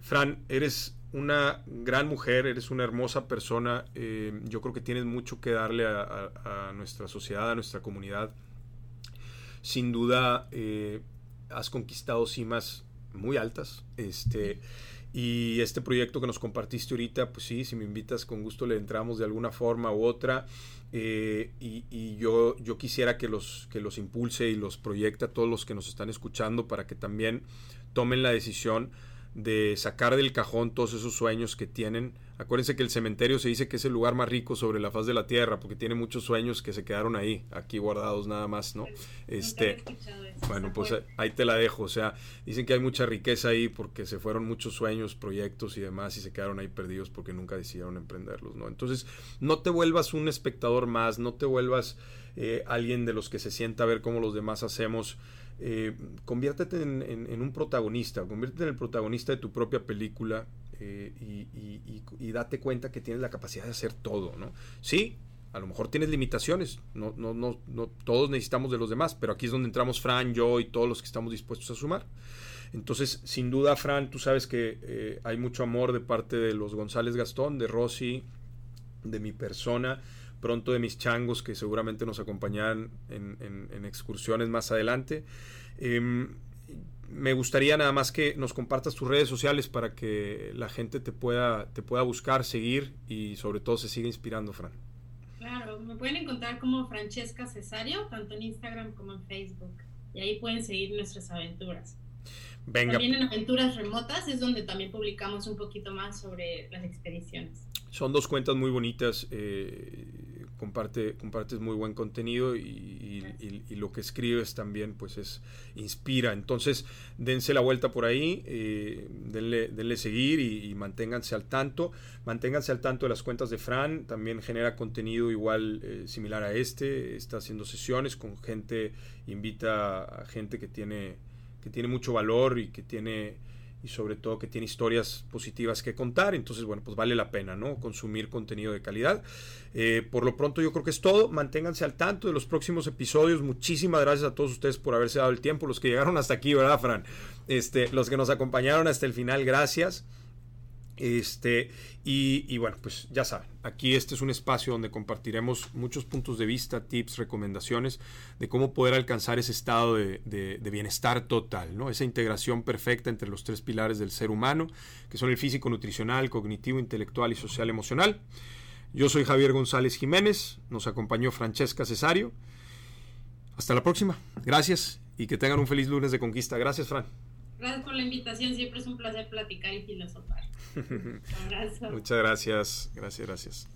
Fran, eres una gran mujer, eres una hermosa persona. Eh, yo creo que tienes mucho que darle a, nuestra sociedad, a nuestra comunidad. Sin duda, eh, has conquistado cimas muy altas. Este, y este proyecto que nos compartiste ahorita, pues sí, si me invitas, con gusto le entramos de alguna forma u otra. Eh, y, yo, yo quisiera que los, que los impulse y los proyecte a todos los que nos están escuchando para que también tomen la decisión de sacar del cajón todos esos sueños que tienen. Acuérdense que el cementerio se dice que es el lugar más rico sobre la faz de la tierra, porque tiene muchos sueños que se quedaron ahí, aquí guardados nada más, ¿no? Este, bueno, pues ahí te la dejo. O sea, dicen que hay mucha riqueza ahí porque se fueron muchos sueños, proyectos y demás y se quedaron ahí perdidos porque nunca decidieron emprenderlos, ¿no? Entonces, no te vuelvas un espectador más, no te vuelvas eh, alguien de los que se sienta a ver cómo los demás hacemos eh, conviértete en, un protagonista, conviértete en el protagonista de tu propia película eh, y, date cuenta que tienes la capacidad de hacer todo, ¿no? Sí, a lo mejor tienes limitaciones, no, no, no, todos necesitamos de los demás, pero aquí es donde entramos Fran, yo y todos los que estamos dispuestos a sumar. Entonces, sin duda, Fran, tú sabes que eh, hay mucho amor de parte de los González Gastón, de Rosy, de mi persona pronto de mis changos que seguramente nos acompañarán en, excursiones más adelante. Em, me gustaría nada más que nos compartas tus redes sociales para que la gente te pueda, te pueda buscar, seguir y sobre todo se siga inspirando, Fran. Claro, me pueden encontrar como Francesca Cesario, tanto en Instagram como en Facebook. Y ahí pueden seguir nuestras aventuras. Venga. También en Aventuras Remotas es donde también publicamos un poquito más sobre las expediciones. Son dos cuentas muy bonitas. Eh, comparte, compartes muy buen contenido y, lo que escribes también pues es inspira. Entonces dense la vuelta por ahí, eh, denle, seguir y, manténganse al tanto. Manténganse al tanto de las cuentas de Fran, también genera contenido igual eh, similar a este, está haciendo sesiones con gente, invita a gente que tiene, que tiene mucho valor y que tiene y sobre todo que tiene historias positivas que contar. Entonces, bueno, pues vale la pena, ¿no? Consumir contenido de calidad. Eh, por lo pronto yo creo que es todo. Manténganse al tanto de los próximos episodios. Muchísimas gracias a todos ustedes por haberse dado el tiempo. Los que llegaron hasta aquí, ¿verdad, Fran? Este, los que nos acompañaron hasta el final, gracias. Este, y, bueno, pues ya saben, aquí este es un espacio donde compartiremos muchos puntos de vista, tips, recomendaciones de cómo poder alcanzar ese estado de, bienestar total, ¿no? Esa integración perfecta entre los tres pilares del ser humano, que son el físico, nutricional, cognitivo, intelectual y social emocional. Yo soy Javier González Jiménez, nos acompañó Francesca Cesario. Hasta la próxima. Gracias y que tengan un feliz lunes de conquista. Gracias, Fran. Gracias por la invitación, siempre es un placer platicar y filosofar. Un [laughs] abrazo. Muchas gracias, gracias, gracias.